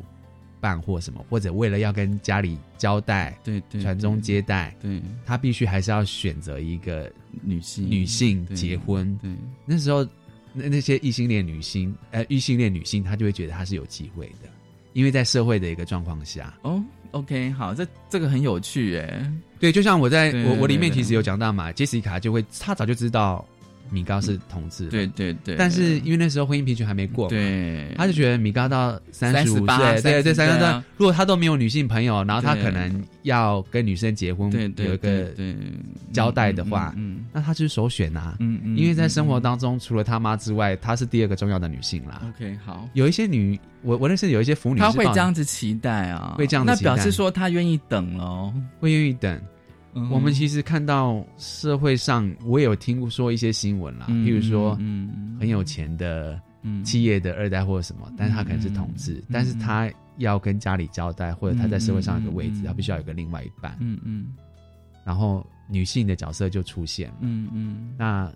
Speaker 3: 办或什么，或者为了要跟家里交代，
Speaker 1: 对对，
Speaker 3: 传宗接代，
Speaker 1: 对，
Speaker 3: 他必须还是要选择一个
Speaker 1: 女性
Speaker 3: 女性结婚。对，那时候。那那些异性恋女性，呃，异性恋女性，她就会觉得她是有机会的，因为在社会的一个状况下。
Speaker 1: 哦，OK，好，这这个很有趣，诶，
Speaker 3: 对，就像我在我我里面其实有讲到嘛，杰西卡就会，她早就知道。米高是同志，
Speaker 1: 对对对，
Speaker 3: 但是因为那时候婚姻平权还没过，
Speaker 1: 对，
Speaker 3: 他就觉得米高到三十五岁，对对，三十岁，如果他都没有女性朋友，然后他可能要跟女生结婚，有一个交代的话，嗯，那他就是首选呐，嗯嗯，因为在生活当中，除了他妈之外，她是第二个重要的女性啦。
Speaker 1: OK，好，
Speaker 3: 有一些女，我我认识有一些腐女，她
Speaker 1: 会这样子期待啊，
Speaker 3: 会这样，
Speaker 1: 那表示说她愿意等喽，
Speaker 3: 会愿意等。我们其实看到社会上，我也有听说一些新闻啦，譬如说，嗯很有钱的企业的二代或者什么，但是他可能是同志，但是他要跟家里交代，或者他在社会上有个位置，他必须要有个另外一半。嗯嗯。然后女性的角色就出现了。嗯嗯。那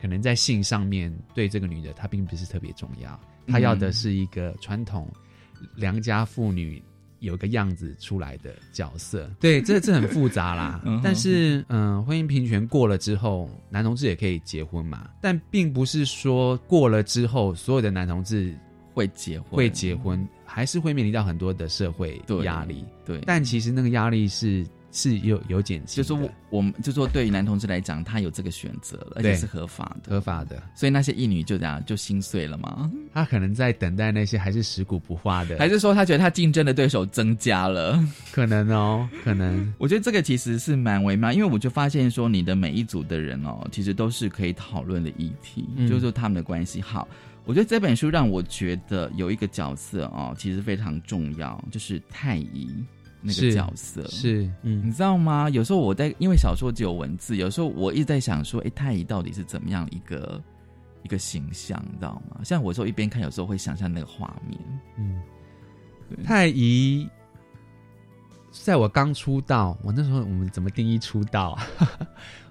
Speaker 3: 可能在性上面对这个女的，她并不是特别重要，她要的是一个传统良家妇女。有一个样子出来的角色。对，这这很复杂啦。但是，嗯，婚姻平权过了之后，男同志也可以结婚嘛？但并不是说过了之后，所有的男同志
Speaker 1: 会结婚，
Speaker 3: 会结婚，还是会面临到很多的社会压力。
Speaker 1: 对，
Speaker 3: 但其实那个压力是。是有有减轻，
Speaker 1: 就是我我们就说对于男同志来讲，他有这个选择了，而且是合法的，
Speaker 3: 合法的。
Speaker 1: 所以那些义女就这样就心碎了嘛？
Speaker 3: 他可能在等待那些还是食古不化的，
Speaker 1: 还是说他觉得他竞争的对手增加了？
Speaker 3: 可能哦，可能。
Speaker 1: 我觉得这个其实是蛮微妙，因为我就发现说，你的每一组的人哦，其实都是可以讨论的议题，就是说他们的关系好。我觉得这本书让我觉得有一个角色哦，其实非常重要，就是太医。那个角色
Speaker 3: 是，嗯，
Speaker 1: 你知道吗？有时候我在因为小说只有文字，有时候我一直在想说，哎，太乙到底是怎么样一个一个形象，你知道吗？像我说一边看，有时候会想象那个画面。嗯，
Speaker 3: 太乙，在我刚出道，我那时候我们怎么定义出道啊？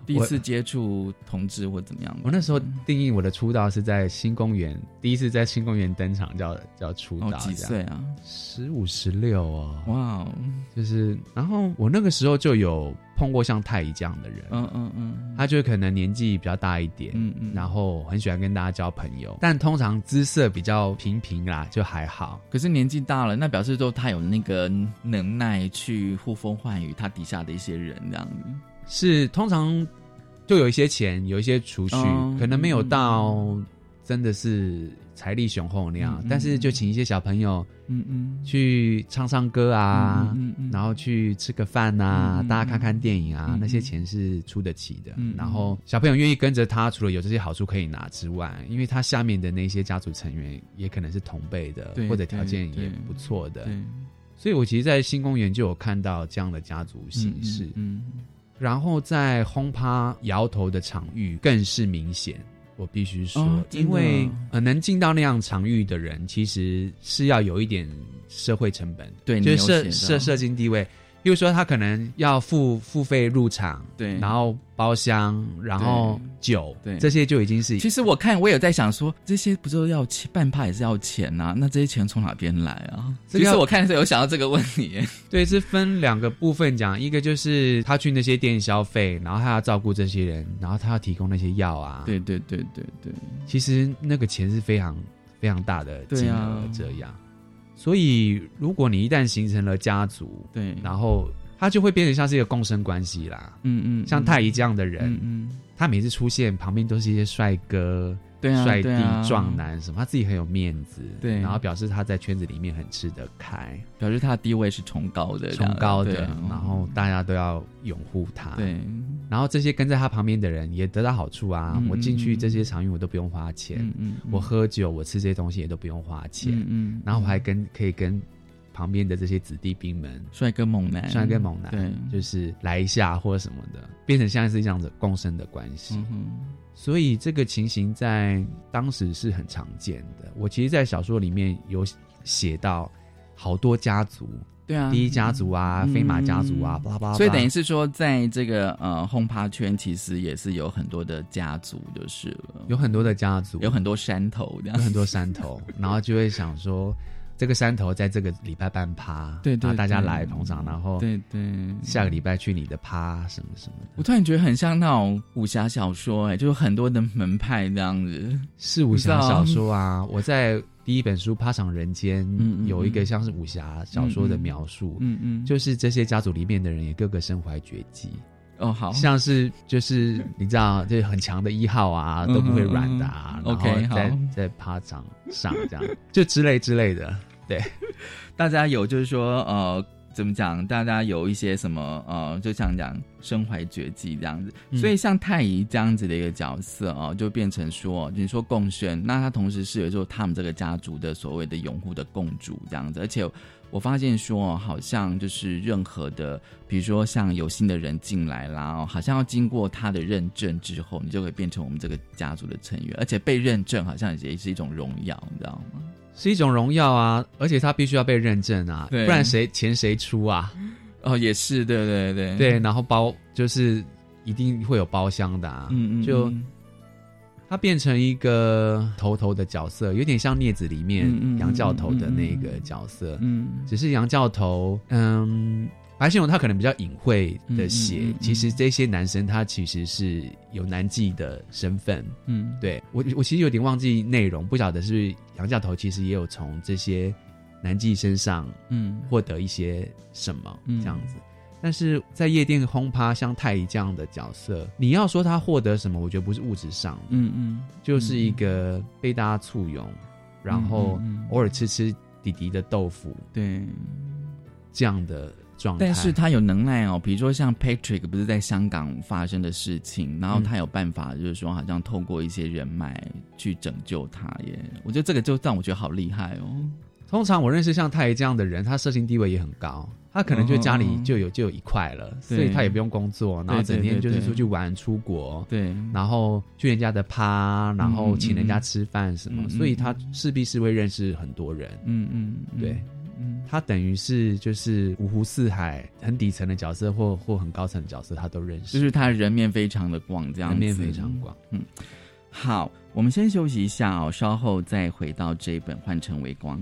Speaker 1: 第一次接触同志或怎么样？
Speaker 3: 我那时候定义我的出道是在新公园，第一次在新公园登场叫叫出道。
Speaker 1: 几岁啊？
Speaker 3: 十五十六哦。
Speaker 1: 哇，
Speaker 3: 就是，然后我那个时候就有碰过像太乙这样的人。嗯嗯嗯，他就可能年纪比较大一点，嗯嗯，然后很喜欢跟大家交朋友，但通常姿色比较平平啦，就还好。
Speaker 1: 可是年纪大了，那表示说他有那个能耐去呼风唤雨他底下的一些人这样子。
Speaker 3: 是通常就有一些钱，有一些储蓄，可能没有到真的是财力雄厚那样，但是就请一些小朋友，嗯嗯，去唱唱歌啊，然后去吃个饭呐，大家看看电影啊，那些钱是出得起的。然后小朋友愿意跟着他，除了有这些好处可以拿之外，因为他下面的那些家族成员也可能是同辈的，或者条件也不错的，所以我其实，在新公园就有看到这样的家族形式，嗯。然后在轰趴摇头的场域更是明显，我必须说，因为呃能进到那样场域的人，其实是要有一点社会成本，
Speaker 1: 对，
Speaker 3: 就是社社社经地位。比如说，他可能要付付费入场，
Speaker 1: 对，
Speaker 3: 然后包厢，然后酒，对，这些就已经是。
Speaker 1: 其实我看，我有在想说，这些不就要钱，办趴也是要钱呐？那这些钱从哪边来啊？其实我看是有想到这个问题。
Speaker 3: 对，是分两个部分讲，一个就是他去那些店消费，然后他要照顾这些人，然后他要提供那些药啊。
Speaker 1: 对对对对对，
Speaker 3: 其实那个钱是非常非常大的金额，这样。所以，如果你一旦形成了家族，
Speaker 1: 对，
Speaker 3: 然后他就会变成像是一个共生关系啦。嗯嗯，像太乙这样的人，嗯，他每次出现旁边都是一些帅哥。
Speaker 1: 对啊，
Speaker 3: 帅弟壮男什么，他自己很有面子，
Speaker 1: 对，
Speaker 3: 然后表示他在圈子里面很吃得开，
Speaker 1: 表示他的地位是崇高的，
Speaker 3: 崇高的，然后大家都要拥护他，
Speaker 1: 对，
Speaker 3: 然后这些跟在他旁边的人也得到好处啊，我进去这些场域我都不用花钱，嗯，我喝酒我吃这些东西也都不用花钱，嗯，然后我还跟可以跟旁边的这些子弟兵们，
Speaker 1: 帅哥猛男，
Speaker 3: 帅哥猛男，
Speaker 1: 对，
Speaker 3: 就是来一下或者什么的，变成像是这样子共生的关系。所以这个情形在当时是很常见的。我其实，在小说里面有写到好多家族，
Speaker 1: 对啊，
Speaker 3: 第一家族啊，飞马家族啊，巴拉巴拉。
Speaker 1: 所以等于是说，在这个呃轰趴圈，其实也是有很多的家族，就是了，
Speaker 3: 有很多的家族，
Speaker 1: 有很多山头，
Speaker 3: 有很多山头，然后就会想说。这个山头在这个礼拜半趴，
Speaker 1: 对对，
Speaker 3: 大家来捧场，然后
Speaker 1: 对对，
Speaker 3: 下个礼拜去你的趴什么什么的。
Speaker 1: 我突然觉得很像那种武侠小说，哎，就是很多的门派这样子。
Speaker 3: 是武侠小说啊！我在第一本书《趴场人间》有一个像是武侠小说的描述，嗯嗯，就是这些家族里面的人也个个身怀绝技。
Speaker 1: 哦，好
Speaker 3: 像是就是你知道，就很强的一号啊，都不会软的啊。
Speaker 1: OK，
Speaker 3: 在在趴场上这样，就之类之类的。对，
Speaker 1: 大家有就是说呃，怎么讲？大家有一些什么呃，就像讲身怀绝技这样子。所以像太乙这样子的一个角色啊，就变成说，你说共生，那他同时是有时候他们这个家族的所谓的拥护的共主这样子，而且。我发现说，好像就是任何的，比如说像有新的人进来啦，好像要经过他的认证之后，你就会变成我们这个家族的成员，而且被认证好像也是一种荣耀，你知道吗？
Speaker 3: 是一种荣耀啊，而且他必须要被认证啊，不然谁钱谁出啊？
Speaker 1: 哦，也是，对对对
Speaker 3: 对，然后包就是一定会有包厢的，啊，嗯嗯，就。他变成一个头头的角色，有点像镊子里面杨教头的那个角色。
Speaker 1: 嗯
Speaker 3: 只是杨教头，嗯，白先勇他可能比较隐晦的写，
Speaker 1: 嗯嗯嗯嗯
Speaker 3: 其实这些男生他其实是有男妓的身份。
Speaker 1: 嗯，
Speaker 3: 对我，我其实有点忘记内容，不晓得是不是杨教头其实也有从这些男妓身上
Speaker 1: 嗯
Speaker 3: 获得一些什么
Speaker 1: 嗯
Speaker 3: 这样子。但是在夜店轰趴，像太乙这样的角色，你要说他获得什么，我觉得不是物质上的，
Speaker 1: 嗯嗯，
Speaker 3: 就是一个被大家簇拥，然后偶尔吃吃弟弟的豆腐
Speaker 1: 对。
Speaker 3: 这样的状态。
Speaker 1: 但是他有能耐哦，比如说像 Patrick 不是在香港发生的事情，然后他有办法，就是说好像透过一些人脉去拯救他耶。我觉得这个就让我觉得好厉害哦。
Speaker 3: 通常我认识像太爷这样的人，他社经地位也很高，他可能就家里
Speaker 1: 嗯
Speaker 3: 就有就有一块了，所以他也不用工作，然后整天就是出去玩、出国，
Speaker 1: 对，
Speaker 3: 然后去人家的趴，然后请人家吃饭什么，所以他势必是会认识很多人。
Speaker 1: 嗯嗯，嗯
Speaker 3: 对，
Speaker 1: 嗯。
Speaker 3: 他等于是就是五湖四海很底层的角色或或很高层的角色，他都认识，
Speaker 1: 就是他人面非常的广，这样子。
Speaker 3: 人面非常广。
Speaker 1: 嗯，好，我们先休息一下哦，稍后再回到这一本《换成微光》。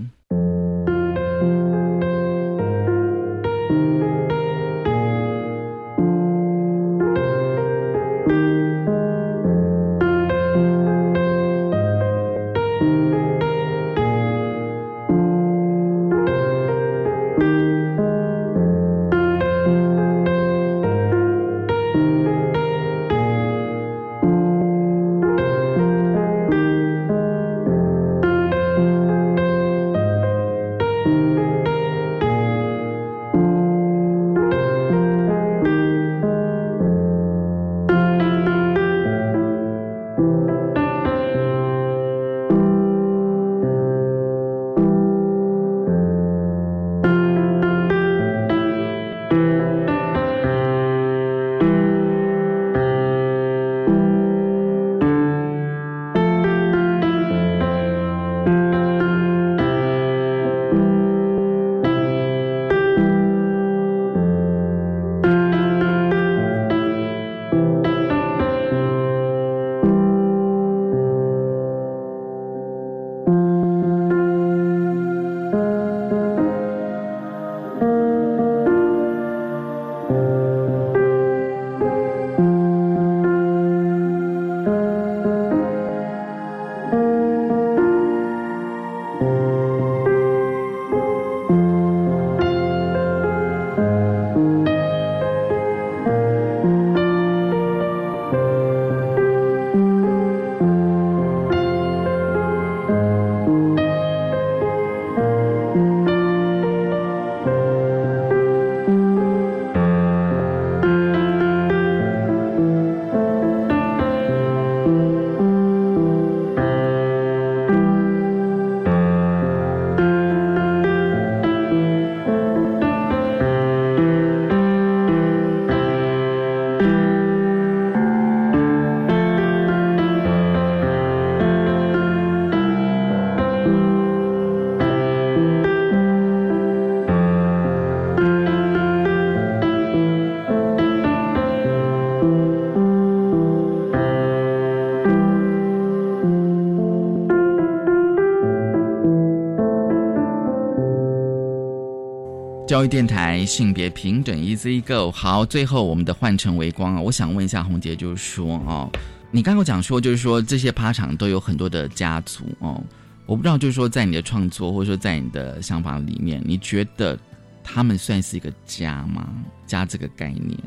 Speaker 1: 教育电台性别平等 Easy Go。好，最后我们的换成微光啊，我想问一下红杰，就是说哦，你刚刚讲说，就是说这些趴场都有很多的家族哦，我不知道，就是说在你的创作或者说在你的想法里面，你觉得他们算是一个家吗？家这个概念，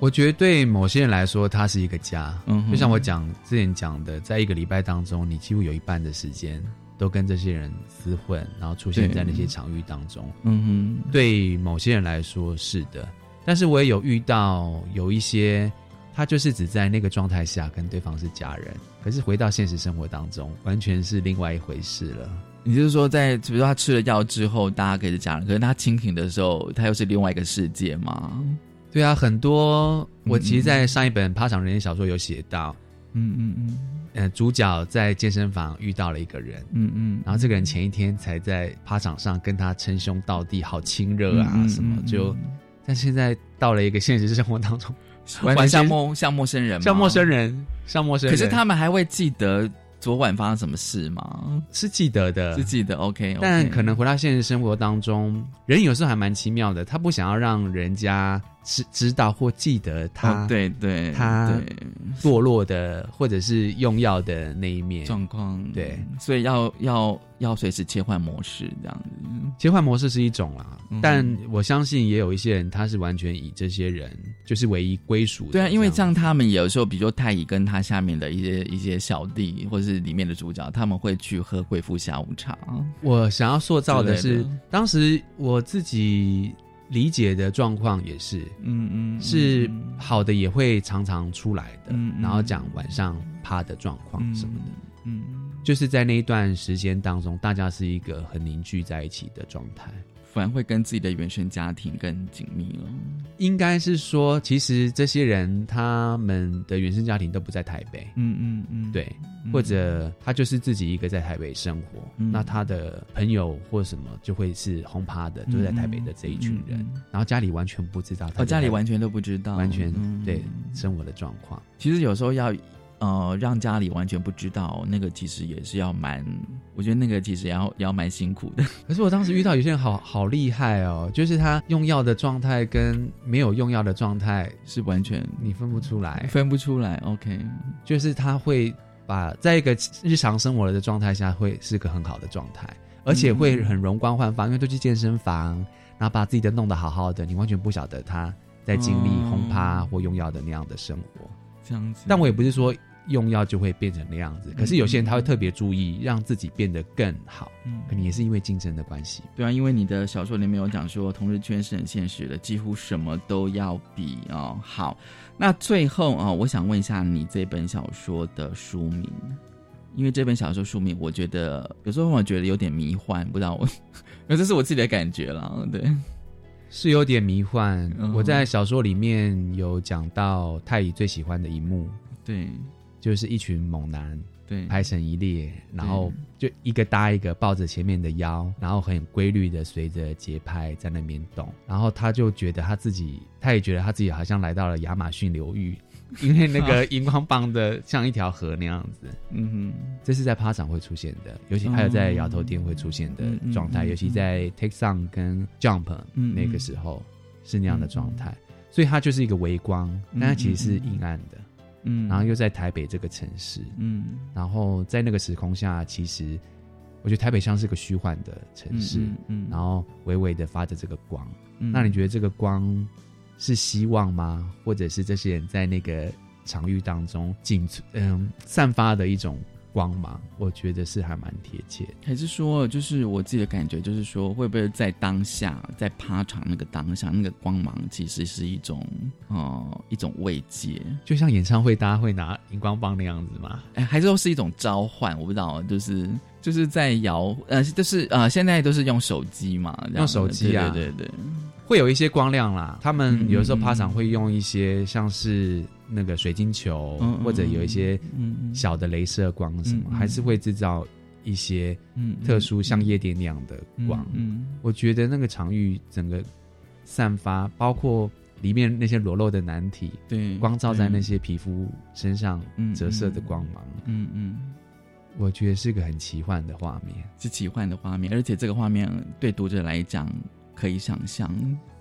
Speaker 3: 我觉得对某些人来说，它是一个家。
Speaker 1: 嗯哼
Speaker 3: 就像我讲之前讲的，在一个礼拜当中，你几乎有一半的时间都跟这些人厮混，然后出现在那些场域当中。
Speaker 1: 嗯哼，
Speaker 3: 对某些人来说是的，但是我也有遇到有一些，他就是只在那个状态下跟对方是家人，可是回到现实生活当中，完全是另外一回事了。
Speaker 1: 你就是说在，比如说他吃了药之后，大家可以是家人，可是他清醒的时候，他又是另外一个世界嘛？
Speaker 3: 对啊，很多我其实，在上一本《趴场人间》小说有写到，
Speaker 1: 嗯嗯嗯。
Speaker 3: 呃，主角在健身房遇到了一个人，
Speaker 1: 嗯嗯，
Speaker 3: 然后这个人前一天才在趴场上跟他称兄道弟，好亲热啊什么，
Speaker 1: 嗯
Speaker 3: 就，但现在到了一个现实生活当中，完
Speaker 1: 全像
Speaker 3: 全
Speaker 1: 陌像陌生人，
Speaker 3: 像陌生人，像陌生人。
Speaker 1: 可是他们还会记得昨晚发生什么事吗？
Speaker 3: 是记得的，
Speaker 1: 是记得 OK，,
Speaker 3: 但可能回到现实生活当中，人有时候还蛮奇妙的，他不想要让人家知知道或记得他，
Speaker 1: 哦对对，
Speaker 3: 他
Speaker 1: 对
Speaker 3: 堕落的或者是用药的那一面
Speaker 1: 状况，
Speaker 3: 对，
Speaker 1: 所以要要要随时切换模式这样子。
Speaker 3: 切换模式是一种啦，
Speaker 1: 嗯
Speaker 3: 但我相信也有一些人，他是完全以这些人就是唯一归属的。
Speaker 1: 对啊，因为像他们有时候，比如说太乙跟他下面的一些一些小弟，或者是里面的主角，他们会去喝贵妇下午茶。
Speaker 3: 我想要塑造的是当时我自己理解的状况也是，
Speaker 1: 嗯嗯，
Speaker 3: 是好的也会常常出来的，
Speaker 1: 嗯嗯
Speaker 3: 然后讲晚上趴的状况什么的，
Speaker 1: 嗯，
Speaker 3: 就是在那一段时间当中，大家是一个很凝聚在一起的状态。
Speaker 1: 反而会跟自己的原生家庭更紧密了。
Speaker 3: 应该是说，其实这些人他们的原生家庭都不在台北，
Speaker 1: 嗯嗯嗯，
Speaker 3: 对，或者他就是自己一个在台北生活，
Speaker 1: 嗯。
Speaker 3: 那他的朋友或什么就会是轰趴的，就在台北的这一群人，然后家里完全不知道他
Speaker 1: 哦，家里完全都不知道，
Speaker 3: 完全、
Speaker 1: 嗯。
Speaker 3: 对生活的状况。
Speaker 1: 其实有时候要呃让家里完全不知道，那个其实也是要蛮，我觉得那个其实也要也要蛮辛苦的。
Speaker 3: 可是我当时遇到有些人好好厉害哦，就是他用药的状态跟没有用药的状态
Speaker 1: 是完全
Speaker 3: 你分不出来，
Speaker 1: 分不出来。OK，
Speaker 3: 就是他会把在一个日常生活的状态下，会是个很好的状态，而且会很容光焕发，因为都去健身房，然后把自己的弄得好好的，你完全不晓得他在经历
Speaker 1: 哦
Speaker 3: 轰趴或用药的那样的生活。
Speaker 1: 这样子，
Speaker 3: 但我也不是说用药就会变成那样子，可是有些人他会特别注意让自己变得更好，
Speaker 1: 嗯
Speaker 3: 可能也是因为竞争的关系。
Speaker 1: 对啊，因为你的小说里面有讲说，同志圈是很现实的，几乎什么都要比哦。好，那最后啊、哦，我想问一下你这本小说的书名，因为这本小说书名，我觉得有时候我觉得有点迷幻，不知道我，那这是我自己的感觉了。对，
Speaker 3: 是有点迷幻。
Speaker 1: 嗯
Speaker 3: 我在小说里面有讲到太乙最喜欢的一幕，
Speaker 1: 对，
Speaker 3: 就是一群猛男
Speaker 1: 对，
Speaker 3: 排成一列，然后就一个搭一个抱着前面的腰，然后很规律的随着节拍在那边动，然后他就觉得他自己，他也觉得他自己好像来到了亚马逊流域，因为那个荧光棒的像一条河那样子。
Speaker 1: 嗯哼。
Speaker 3: 这是在趴场会出现的，尤其还有在摇头店会出现的状态，
Speaker 1: 嗯嗯嗯
Speaker 3: 尤其在 Take Song 跟 Jump
Speaker 1: 嗯
Speaker 3: 那个时候是那样的状态，所以它就是一个微光，但它其实是阴暗的，
Speaker 1: 嗯，
Speaker 3: 然后又在台北这个城市，
Speaker 1: 嗯。
Speaker 3: 然后在那个时空下，其实我觉得台北像是个虚幻的城市，
Speaker 1: 嗯嗯，
Speaker 3: 然后微微的发着这个光，
Speaker 1: 嗯。
Speaker 3: 那你觉得这个光是希望吗？或者是这些人在那个场域当中仅嗯散发的一种光芒？我觉得是还蛮贴切的。
Speaker 1: 还是说，就是我自己的感觉，就是说，会不会在当下，在趴场那个当下，那个光芒其实是一种，哦、一种慰藉，
Speaker 3: 就像演唱会，大家会拿荧光棒那样子吗？
Speaker 1: 哎，还是说是一种召唤？我不知道，就是就是在摇，呃，就是呃，现在都是用手机嘛，
Speaker 3: 用手机啊
Speaker 1: 对对对对，
Speaker 3: 会有一些光亮啦。他们
Speaker 1: 嗯
Speaker 3: 有时候趴场会用一些像是那个水晶球，或者有一些小的镭射光什么，还是会制造一些
Speaker 1: 嗯
Speaker 3: 特殊像夜店那样的光。
Speaker 1: 嗯
Speaker 3: 我觉得那个场域整个散发，包括里面那些裸露的男体，
Speaker 1: 对，
Speaker 3: 光照在那些皮肤身上
Speaker 1: 嗯
Speaker 3: 折射的光芒，
Speaker 1: 嗯嗯，
Speaker 3: 我觉得是个很奇幻的画面。
Speaker 1: 是奇幻的画面，而且这个画面对读者来讲可以想象，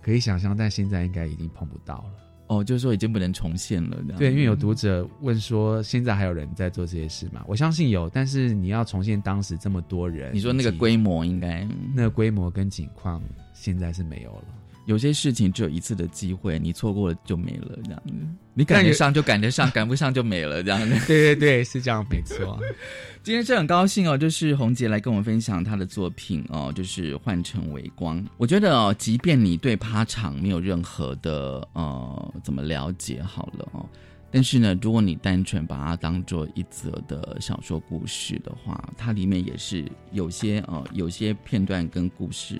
Speaker 3: 可以想象，但现在应该已经碰不到了。
Speaker 1: 哦，就是说已经不能重现了，
Speaker 3: 对，因为有读者问说，现在还有人在做这些事吗？我相信有，但是你要重现当时这么多人，
Speaker 1: 你说那个规模应该
Speaker 3: 那个规模跟景况，现在是没有了。
Speaker 1: 有些事情只有一次的机会，你错过了就没了，这样子。你赶得上就赶得上，赶不上就没了，这样 子。
Speaker 3: 对对对，是这样，没错。
Speaker 1: 今天是很高兴哦，就是洪杰来跟我们分享他的作品哦，就是《换成微光》。我觉得哦，即便你对趴场没有任何的呃怎么了解好了哦，但是呢，如果你单纯把它当做一则的小说故事的话，它里面也是有些呃有些片段跟故事。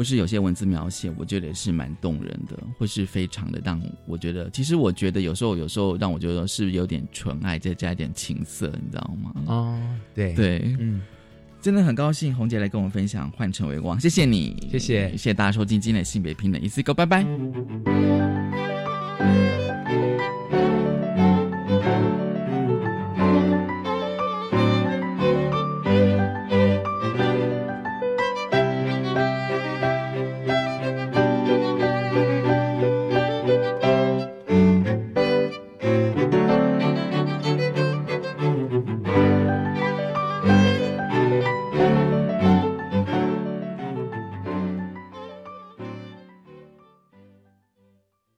Speaker 1: 或是有些文字描写，我觉得也是蛮动人的，或是非常的让我觉得，其实我觉得有时候有时候让我觉得是有点纯爱，再加一点情色，你知道吗？
Speaker 3: 哦，对
Speaker 1: 对，
Speaker 3: 嗯，
Speaker 1: 真的很高兴红姐来跟我们分享《换成为光》，谢谢你，
Speaker 3: 谢谢
Speaker 1: 谢谢大家收听今天的性别平等，一次 go，拜拜。